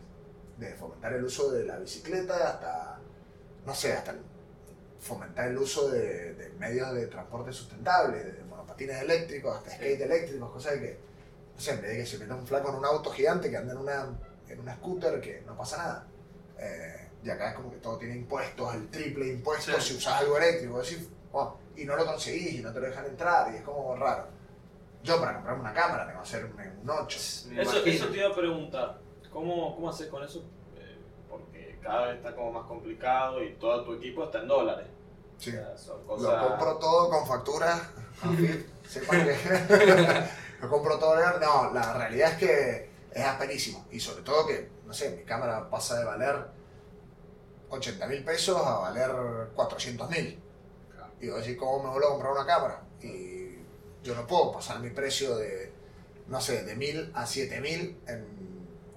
De fomentar el uso de la bicicleta hasta, no sé, hasta el- fomentar el uso de, de medios de transporte sustentables, de monopatines eléctricos, hasta skate eléctricos, cosas de que, no sé, en vez de que se meta un flaco en un auto gigante que anda en una, en una scooter, que no pasa nada. Eh, y acá es como que todo tiene impuestos, el triple impuesto Sí. si usas algo eléctrico, decís, "Oh", y no lo conseguís y no te lo dejan entrar, y es como raro. Yo para comprarme una cámara tengo que hacerme un 8. Me Eso, eso te iba a preguntar. ¿Cómo, cómo haces con eso? Eh, porque cada vez está como más complicado y todo tu equipo está en dólares. Sí. O sea, son Lo compro todo con factura. <laughs> AFIP, sepan que <laughs> compro todo. No, la realidad es que es asperísimo. Y sobre todo que, no sé, mi cámara pasa de valer 80 mil pesos a valer 400 mil. Y yo decir, ¿cómo me vuelvo a comprar una cámara? Y yo no puedo pasar mi precio de, no sé, de mil a 7 mil en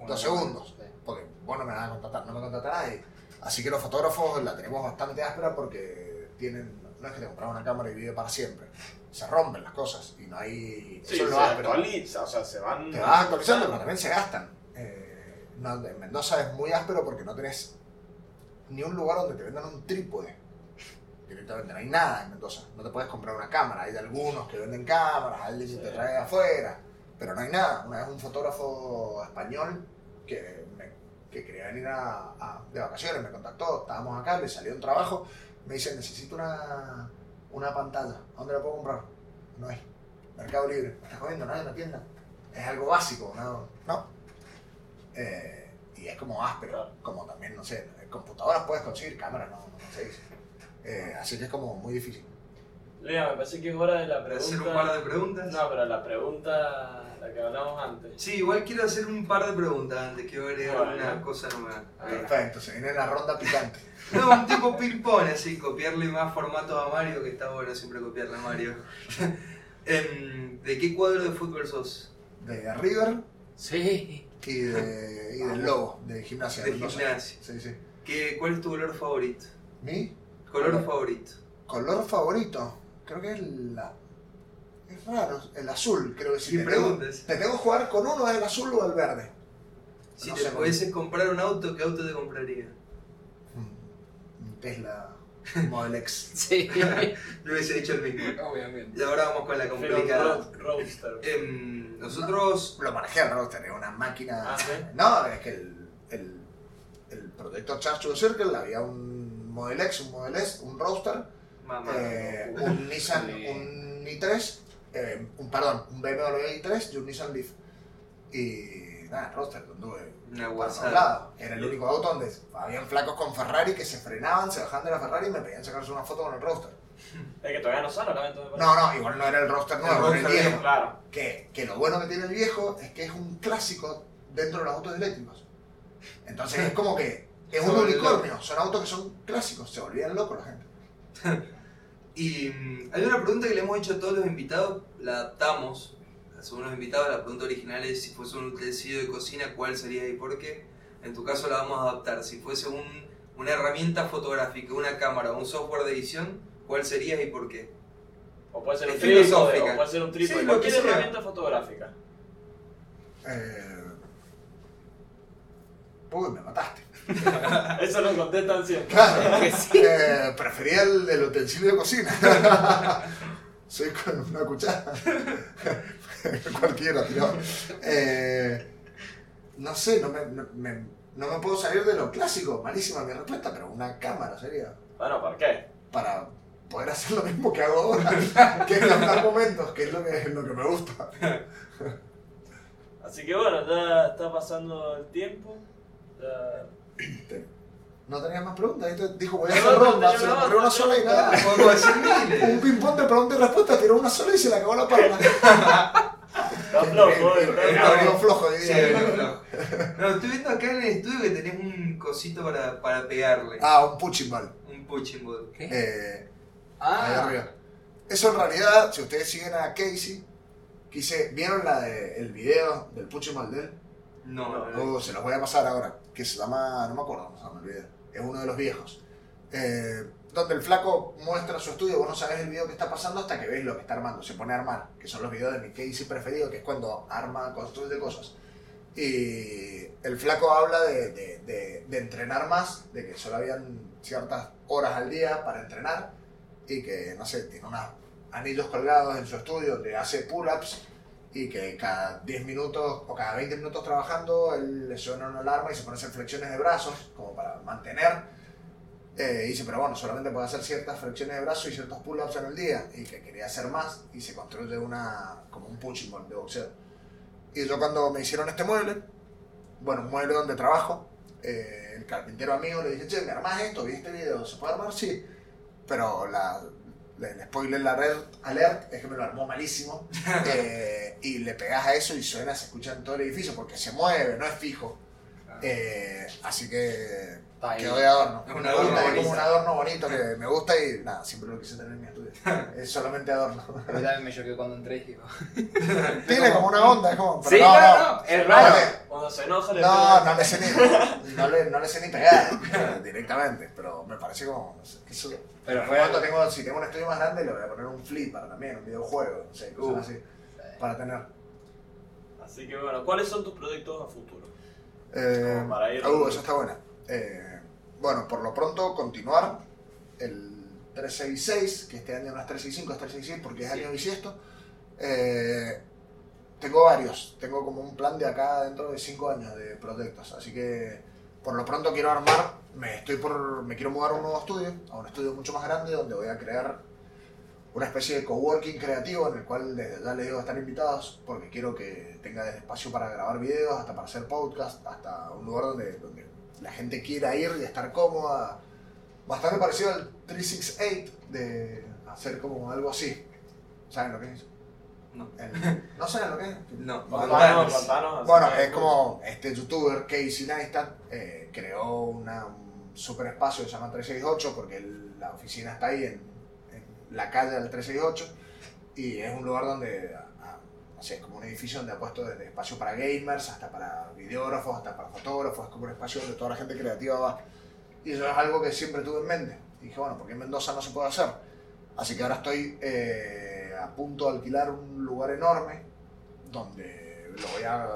dos segundos. Sí. Porque vos no me vas a contratar, no me contrata nadie. Así que los fotógrafos la tenemos bastante áspera porque tienen, no es que te compras una cámara y vive para siempre. Se rompen las cosas y no hay... Sí, eso es se actualiza, o sea, se van... Te vas actualizando, pero también se gastan. Eh, no, en Mendoza es muy áspero porque no tenés ni un lugar donde te vendan un trípode. Directamente, no hay nada en Mendoza. No te puedes comprar una cámara. Hay de algunos que venden cámaras, alguien que te Sí. trae de afuera. Pero no hay nada. Una vez un fotógrafo español que, me- que quería venir a, a- de vacaciones me contactó. Estábamos acá, le salió un trabajo. Me dice, necesito una, una pantalla. ¿A dónde la puedo comprar? No hay. Mercado Libre. ¿Me estás jodiendo? No hay en la tienda. Es algo básico, ¿no? No. Eh, y es como áspero. Como también, no sé, computadoras puedes conseguir cámaras, no, no se dice. Eh, así que es como muy difícil. Lea, me parece que es hora de la ¿Para pregunta. hacer un par de preguntas? No, pero la pregunta, la que hablamos antes. Sí, igual quiero hacer un par de preguntas antes, quiero agregar Bueno. una cosa nueva. Perfecto, se viene la ronda picante. No, un tipo ping-pong, así, copiarle más formatos a Mario, que está bueno siempre copiarle a Mario. <laughs> Em, ¿De qué cuadro de fútbol sos? De River Sí. y, de, y del Lobo, de gimnasia. De gimnasia. Sí, sí. ¿Qué, ¿Cuál es tu color favorito? Mi Color favorito. color favorito, creo que es la. Es raro, el azul, creo que sí. Sin te tengo- preguntas. Te tengo que jugar con uno, ¿es el azul o el verde? Si No te pudieses comprar un auto, ¿qué auto te compraría? Tesla <laughs> Model X. Sí. <laughs> Yo hubiese dicho el mismo. Obviamente. Y ahora vamos con la complicada. Road- Roadster. Em, nosotros. Lo manejé al Roadster, es una máquina. Ah, ¿sí? No, es que el, el, el Protector Charge Circle había un Model X, un Model S, un Roadster, eh, un Nissan, Sí. un i3, eh, un, perdón, un BMW i3 y un Nissan Leaf. Y nada, Roadster, anduve Una. Era el único auto donde habían flacos con Ferrari que se frenaban, se bajaban de la Ferrari y me pedían sacarse una foto con el Roadster. <laughs> Es que todavía no sale, ¿no? No, no, igual no era el Roadster nuevo, El era el viejo. Claro. Que, que lo bueno que tiene el viejo es que es un clásico dentro de los autos eléctricos. Entonces es como que <laughs> es un unicornio, son autos que son clásicos, se volvían locos la gente. <laughs> Y mm, hay una pregunta que le hemos hecho a todos los invitados, la adaptamos. Según los invitados, la pregunta original es si fuese un utensilio de cocina, ¿cuál sería y por qué? En tu caso la vamos a adaptar. Si fuese un- una herramienta fotográfica, una cámara o un software de edición, ¿cuál sería y por qué? O puede ser un trípode, filosófica. o puede ser un trípode. Sí, lo cualquier herramienta fotográfica. Eh... Uy, me mataste. <laughs> Eso lo contestan siempre. Claro, <laughs> Que sí. eh, prefería el, el utensilio de cocina. <laughs> Soy <laughs> con una cuchara. <laughs> Cualquiera, tío. Eh, no sé, no me, no, me, no me puedo salir de lo clásico. Malísima mi respuesta, pero una cámara sería. Bueno, ¿por qué? para poder hacer lo mismo que hago ahora, <laughs> que es captar momentos, que es lo que, lo que me gusta. Así que bueno, ya está pasando el tiempo. Ya- No tenías más preguntas, ¿viste? dijo voy a No, hacer no, ronda, se le una ocurrió una sola y nada. Podemos hacer miles. Un ping-pong de pregunta y respuesta, tiró una sola y se le acabó la palabra. Está flojo, está flojo. flojo, Sí. No, estoy viendo acá en el estudio que tenés un cosito para, para pegarle. Ah, un punching ball. Un punching ball. ¿Qué? Eh, ahí Ah. arriba. Eso en realidad, si ustedes siguen a Casey, quise, ¿vieron la de, el video del punching ball de él? No, no, No, no. Oh, se los voy a pasar ahora, que se llama, no me acuerdo cómo se el video, es uno de los viejos. Eh, donde el flaco muestra su estudio, vos no sabes el video que está pasando hasta que ves lo que está armando, se pone a armar, que son los videos de mi Casey preferido, que es cuando arma, construye cosas. Y el flaco habla de, de- de- entrenar más, de que solo habían ciertas horas al día para entrenar y que, no sé, tiene unos anillos colgados en su estudio donde hace pull-ups y que cada 10 minutos o cada 20 minutos trabajando él le suena una alarma y se pone a hacer flexiones de brazos como para mantener. Eh, dice, pero bueno, solamente puede hacer ciertas flexiones de brazos y ciertos pull-ups en el día y que quería hacer más y se construye una, como un punching ball de boxeo. Y yo cuando me hicieron este mueble, bueno, un mueble donde trabajo, eh, el carpintero amigo le dije, che, ¿me armás esto? ¿Vi este video? ¿Se puede armar? Sí. Pero la- el spoiler alert, alert es que me lo armó malísimo. <laughs> Eh, y le pegas a eso y suena, se escucha en todo el edificio porque se mueve, no es fijo. Eh, así que Está ahí. quedó de adorno. Es un adorno es como bonito. un adorno bonito que me gusta y nada, siempre lo quise tener en mi estudio. <laughs> Es solamente adorno. Mí también me choqué cuando entré y digo. <laughs> Tiene como una onda, es como. pero Sí, no, no, no. no, es raro. Cuando se enoja le No, no le sé ni, no le, no le sé ni pegar <laughs> directamente, pero me parece como. No sé, que eso, Pero fue- tengo, si tengo un estudio más grande, le voy a poner un flip para también, un videojuego, no sé, cosas Uh. así, para tener. Así que bueno, ¿cuáles son tus proyectos a futuro? Eh, para ir- uh, esa está buena. Eh, bueno, por lo pronto, continuar el 366, que este año no es 365, es 366 porque es Sí. año bisiesto. Eh, tengo varios, tengo como un plan de acá dentro de 5 años de proyectos, así que por lo pronto quiero armar, me estoy por, me quiero mudar a un nuevo estudio, a un estudio mucho más grande donde voy a crear una especie de coworking creativo en el cual desde ya les digo estar invitados porque quiero que tenga espacio para grabar videos, hasta para hacer podcast, hasta un lugar donde, donde la gente quiera ir y estar cómoda. Bastante parecido al 368 de hacer como algo así. ¿Saben lo que es? No. El- ¿No saben lo que es? <laughs> No, contanos, Bueno, es como este youtuber Casey Neistat eh, creó una, un super espacio que se llama 368 porque el- la oficina está ahí en, en la calle del 368 y es un lugar donde, a- a- no sé, es como un edificio donde ha puesto desde espacio para gamers hasta para videógrafos, hasta para fotógrafos, es como un espacio donde toda la gente creativa va. Y eso es algo que siempre tuve en mente. Y dije, bueno, ¿por qué en Mendoza no se puede hacer? Así que ahora estoy eh, a punto de alquilar un lugar enorme donde lo voy a.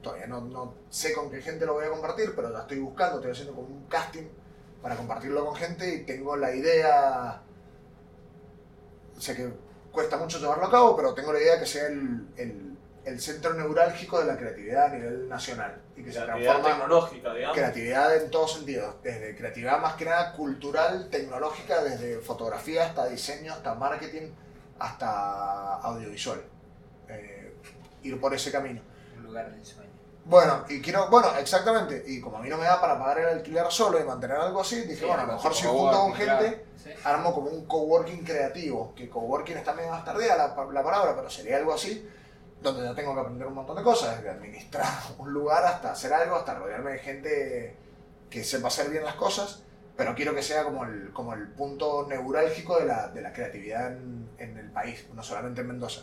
Todavía no, no sé con qué gente lo voy a compartir, pero ya estoy buscando, estoy haciendo como un casting para compartirlo con gente y tengo la idea. Sé que cuesta mucho llevarlo a cabo, pero tengo la idea que sea el, el- el centro neurálgico de la creatividad a nivel nacional y que se Creatividad transforma tecnológica, digamos. creatividad en todos sentidos, desde creatividad más que nada cultural, tecnológica, desde fotografía hasta diseño, hasta marketing, hasta audiovisual. Eh, ir por ese camino. Un lugar de. Bueno, y quiero, bueno, exactamente, y como a mí no me da para pagar el alquiler solo y mantener algo así, dije, Sí, bueno, a lo mejor si junto con gente. Sí. armo como un coworking creativo, que coworking está medio bastardía la, la palabra, pero sería algo así, donde ya tengo que aprender un montón de cosas, desde administrar <laughs> un lugar hasta hacer algo, hasta rodearme de gente que sepa hacer bien las cosas, pero quiero que sea como el, como el punto neurálgico de la, de la creatividad en, en el país, no solamente en Mendoza.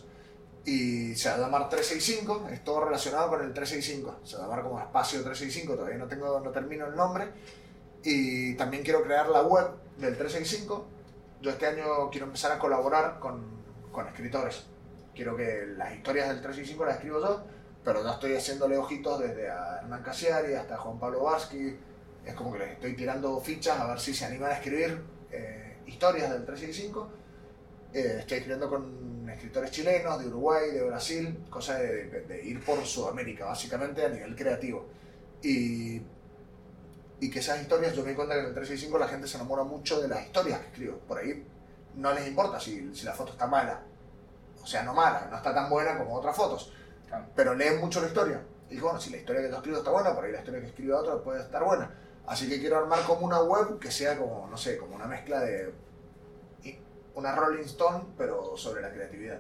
Y se va a llamar 365, es todo relacionado con el 365, se va a llamar como espacio 365, todavía no, tengo, no termino el nombre. Y también quiero crear la web del 365. Yo este año quiero empezar a colaborar con, con escritores. Quiero que las historias del 365 las escribo yo, pero ya estoy haciéndole ojitos desde a Hernán Casiari hasta Juan Pablo Varsky. Es como que les estoy tirando fichas a ver si se animan a escribir eh, historias del 365. Eh, estoy escribiendo con escritores chilenos, de Uruguay, de Brasil, cosa de, de- de ir por Sudamérica, básicamente a nivel creativo. Y, y que esas historias, yo me di cuenta que en el 365 la gente se enamora mucho de las historias que escribo. Por ahí no les importa si, si la foto está mala. O sea, no mala, no está tan buena como otras fotos. Claro. Pero leen mucho la historia. Y bueno, si la historia que yo escribo está buena, por ahí la historia que escribe otro puede estar buena. Así que quiero armar como una web que sea como, no sé, como una mezcla de una Rolling Stone, pero sobre la creatividad.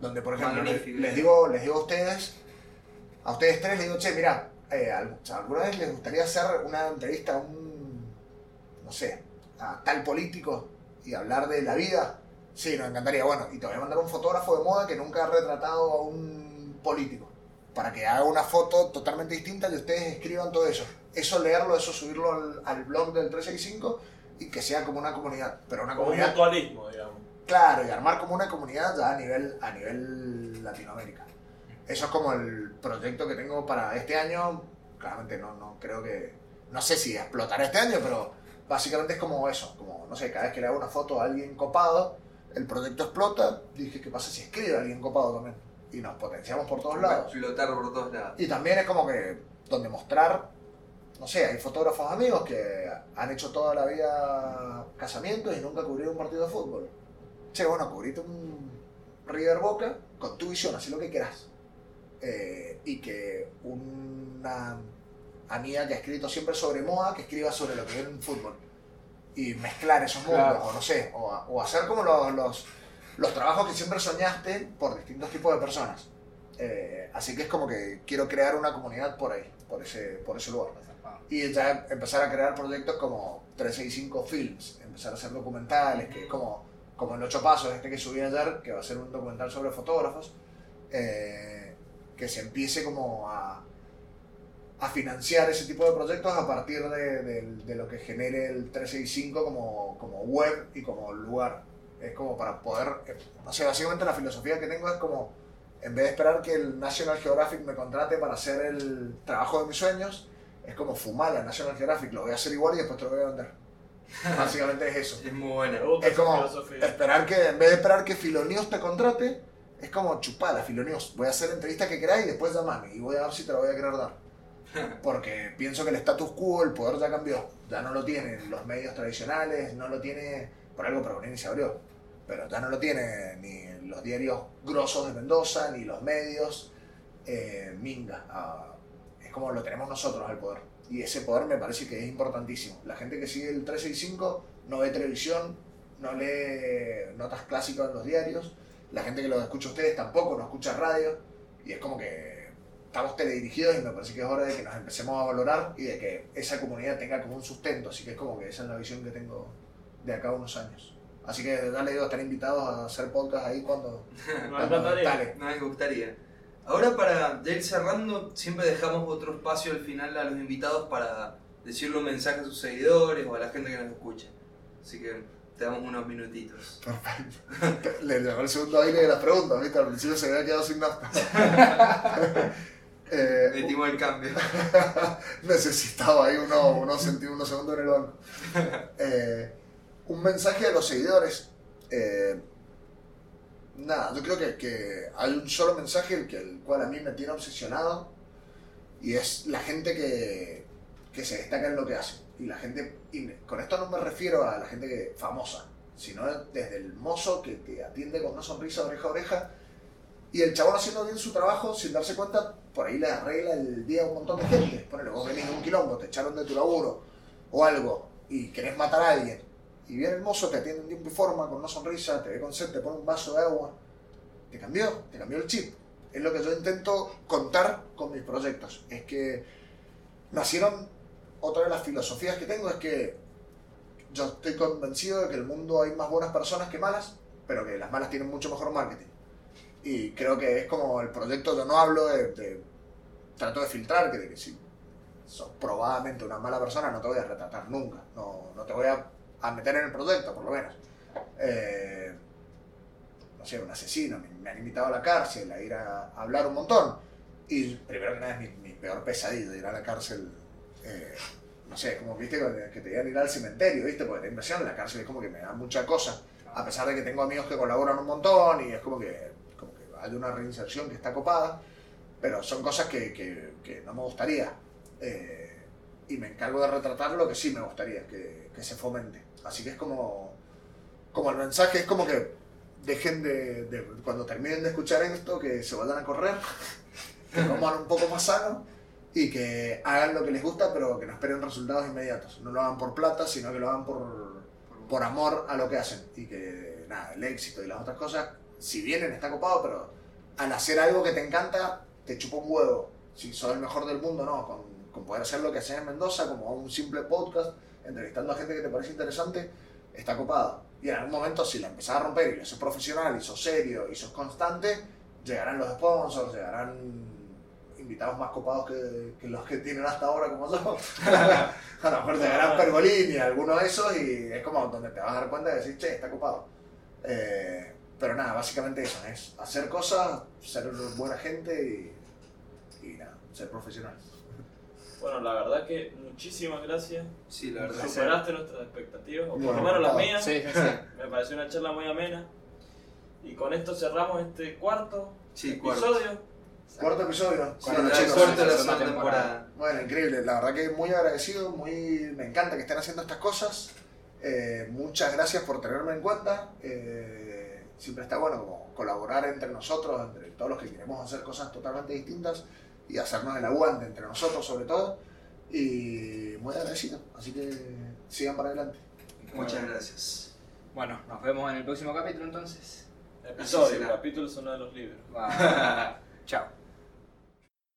Donde, por ejemplo, les, les digo, les digo a ustedes, a ustedes tres les digo, che, mira, eh, al- ¿alguna vez les gustaría hacer una entrevista a un, no sé, a tal político y hablar de la vida? Sí, nos encantaría. Bueno, y te voy a mandar un fotógrafo de moda que nunca ha retratado a un político. Para que haga una foto totalmente distinta y ustedes escriban todo eso. Eso leerlo, eso subirlo al, al blog del 365 y que sea como una comunidad. Pero una Como un comunidad mutualismo, digamos. Claro, y armar como una comunidad ya a nivel, a nivel Latinoamérica. Eso es como el proyecto que tengo para este año. Claramente no, no creo que. No sé si explotará este año, pero básicamente es como eso. Como, no sé, cada vez que le hago una foto a alguien copado, el proyecto explota. Dije, ¿qué pasa si escribe a alguien copado también? Y nos potenciamos por todos lados. Explotar por todos lados. Y también es como que donde mostrar, no sé, hay fotógrafos amigos que han hecho toda la vida casamientos y nunca cubrieron un partido de fútbol. Che, bueno, cubrite un River Boca con tu visión, así lo que quieras. Eh, y que una amiga que ha escrito siempre sobre moda, que escriba sobre lo que ve en fútbol. Y mezclar esos mundos, Claro. o no sé, o, o hacer como los, los, los trabajos que siempre soñaste por distintos tipos de personas. Eh, así que es como que quiero crear una comunidad por ahí, por ese, por ese lugar. Y ya empezar a crear proyectos como 365 Films, empezar a hacer documentales, que es como, como el 8 Pasos, este que subí ayer, que va a ser un documental sobre fotógrafos, eh, que se empiece como a, a financiar ese tipo de proyectos a partir de, de- de lo que genere el 365 como, como web y como lugar. Es como para poder, eh, sé, básicamente la filosofía que tengo es como, en vez de esperar que el National Geographic me contrate para hacer el trabajo de mis sueños, Es como fumar la National Geographic, lo voy a hacer igual y después te lo voy a vender. <laughs> Básicamente es eso. Es muy buena. Es como filosofía. esperar que, en vez de esperar que Filonews te contrate, es como chupar a Filonews. Voy a hacer entrevistas que queráis y después llamame y voy a ver si te lo voy a querer dar. <laughs> Porque pienso que el status quo, el poder ya cambió. Ya no lo tienen los medios tradicionales, no lo tiene, por algo Pergolini se abrió, pero ya no lo tiene ni los diarios grosos de Mendoza, ni los medios eh, Minga. Ah, es como lo tenemos nosotros al poder. Y ese poder me parece que es importantísimo. La gente que sigue el 365 no ve televisión, no lee notas clásicas en los diarios. La gente que lo escucha a ustedes tampoco no escucha radio. Y es como que estamos teledirigidos y me parece que es hora de que nos empecemos a valorar y de que esa comunidad tenga como un sustento. Así que es como que esa es la visión que tengo de acá a unos años. Así que ya les digo, están invitados a hacer podcast ahí cuando... <laughs> Cuando. No me gustaría. Ahora para ir cerrando, siempre dejamos otro espacio al final a los invitados para decirle un mensaje a sus seguidores o a la gente que nos escucha. Así que te damos unos minutitos. Perfecto. Le llegó el segundo aire de las preguntas, ¿viste? Al principio se había quedado sin nafta. <laughs> Eh, Metimos el cambio. <laughs> necesitaba ahí unos, centi- unos segundos en el banco. <laughs> Eh, un mensaje a los seguidores. Eh, nada, yo creo que, que hay un solo mensaje el, que, el cual a mí me tiene obsesionado y es la gente que, que se destaca en lo que hace. Y la gente, y con esto no me refiero a la gente famosa, sino desde el mozo que te atiende con una sonrisa oreja a oreja y el chabón haciendo bien su trabajo sin darse cuenta, por ahí le arregla el día a un montón de gente. Ponele, vos venís de un quilombo, te echaron de tu laburo o algo y querés matar a alguien. Y viene el mozo, te atiende en tiempo y forma, con una sonrisa, te ve con sed, te pone un vaso de agua. Te cambió, te cambió el chip. Es lo que yo intento contar con mis proyectos. Es que nacieron, otra de las filosofías que tengo es que yo estoy convencido de que en el mundo hay más buenas personas que malas, pero que las malas tienen mucho mejor marketing. Y creo que es como el proyecto, yo no hablo de, de- trato de filtrar, que, de que si sos probadamente una mala persona no te voy a retratar nunca, no, no te voy a, a meter en el proyecto por lo menos. Eh, no sé, un asesino, me, han invitado a la cárcel a ir a, a hablar un montón. Y primero que nada es mi, peor pesadilla, ir a la cárcel, eh, no sé, como viste que te digan ir al cementerio, viste, porque te impresión, la cárcel es como que me da mucha cosa a pesar de que tengo amigos que colaboran un montón y es como que, hay una reinserción que está copada, pero son cosas que, no me gustaría. Eh, y me encargo de retratar lo que sí me gustaría que se fomente. Así que es como, como el mensaje, es como que dejen de, de- cuando terminen de escuchar esto, que se vayan a correr, <laughs> que coman un poco más sano y que hagan lo que les gusta, pero que no esperen resultados inmediatos. No lo hagan por plata, sino que lo hagan por, por amor a lo que hacen. Y que nada, el éxito y las otras cosas, si vienen, está copado, pero al hacer algo que te encanta, te chupa un huevo. Si sos el mejor del mundo, no. Con, con poder hacer lo que haces en Mendoza, como un simple podcast, entrevistando a gente que te parece interesante, está copado. Y en algún momento, si la empezás a romper y lo haces profesional, y sos serio, y sos constante, llegarán los sponsors, llegarán invitados más copados que, que los que tienen hasta ahora como yo. <laughs> a lo mejor llegarán Pergolini, alguno de esos, y es como donde te vas a dar cuenta de decir, che, está copado. Eh, pero nada, básicamente eso, es hacer cosas, ser buena gente y, y nada, ser profesional. Bueno, la verdad que muchísimas gracias. Sí, la verdad. Superaste nuestras expectativas, o por lo menos las no. mías. Sí, sí. <laughs> Me pareció una charla muy amena. Y con esto cerramos este cuarto Sí, cuarto. episodio. Cuarto episodio. Sí, chicos, de la segunda segunda temporada. temporada. Bueno, increíble, la verdad que muy agradecido, muy me encanta que estén haciendo estas cosas. Eh, muchas gracias por tenerme en cuenta. Eh, siempre está bueno como colaborar entre nosotros, entre todos los que queremos hacer cosas totalmente distintas y hacernos el aguante entre nosotros sobre todo. Y muy agradecido, así que sigan para adelante. Muchas gracias. Bueno, nos vemos en el próximo capítulo entonces. Episodio, será. capítulos son uno de los libros. <laughs> Chao.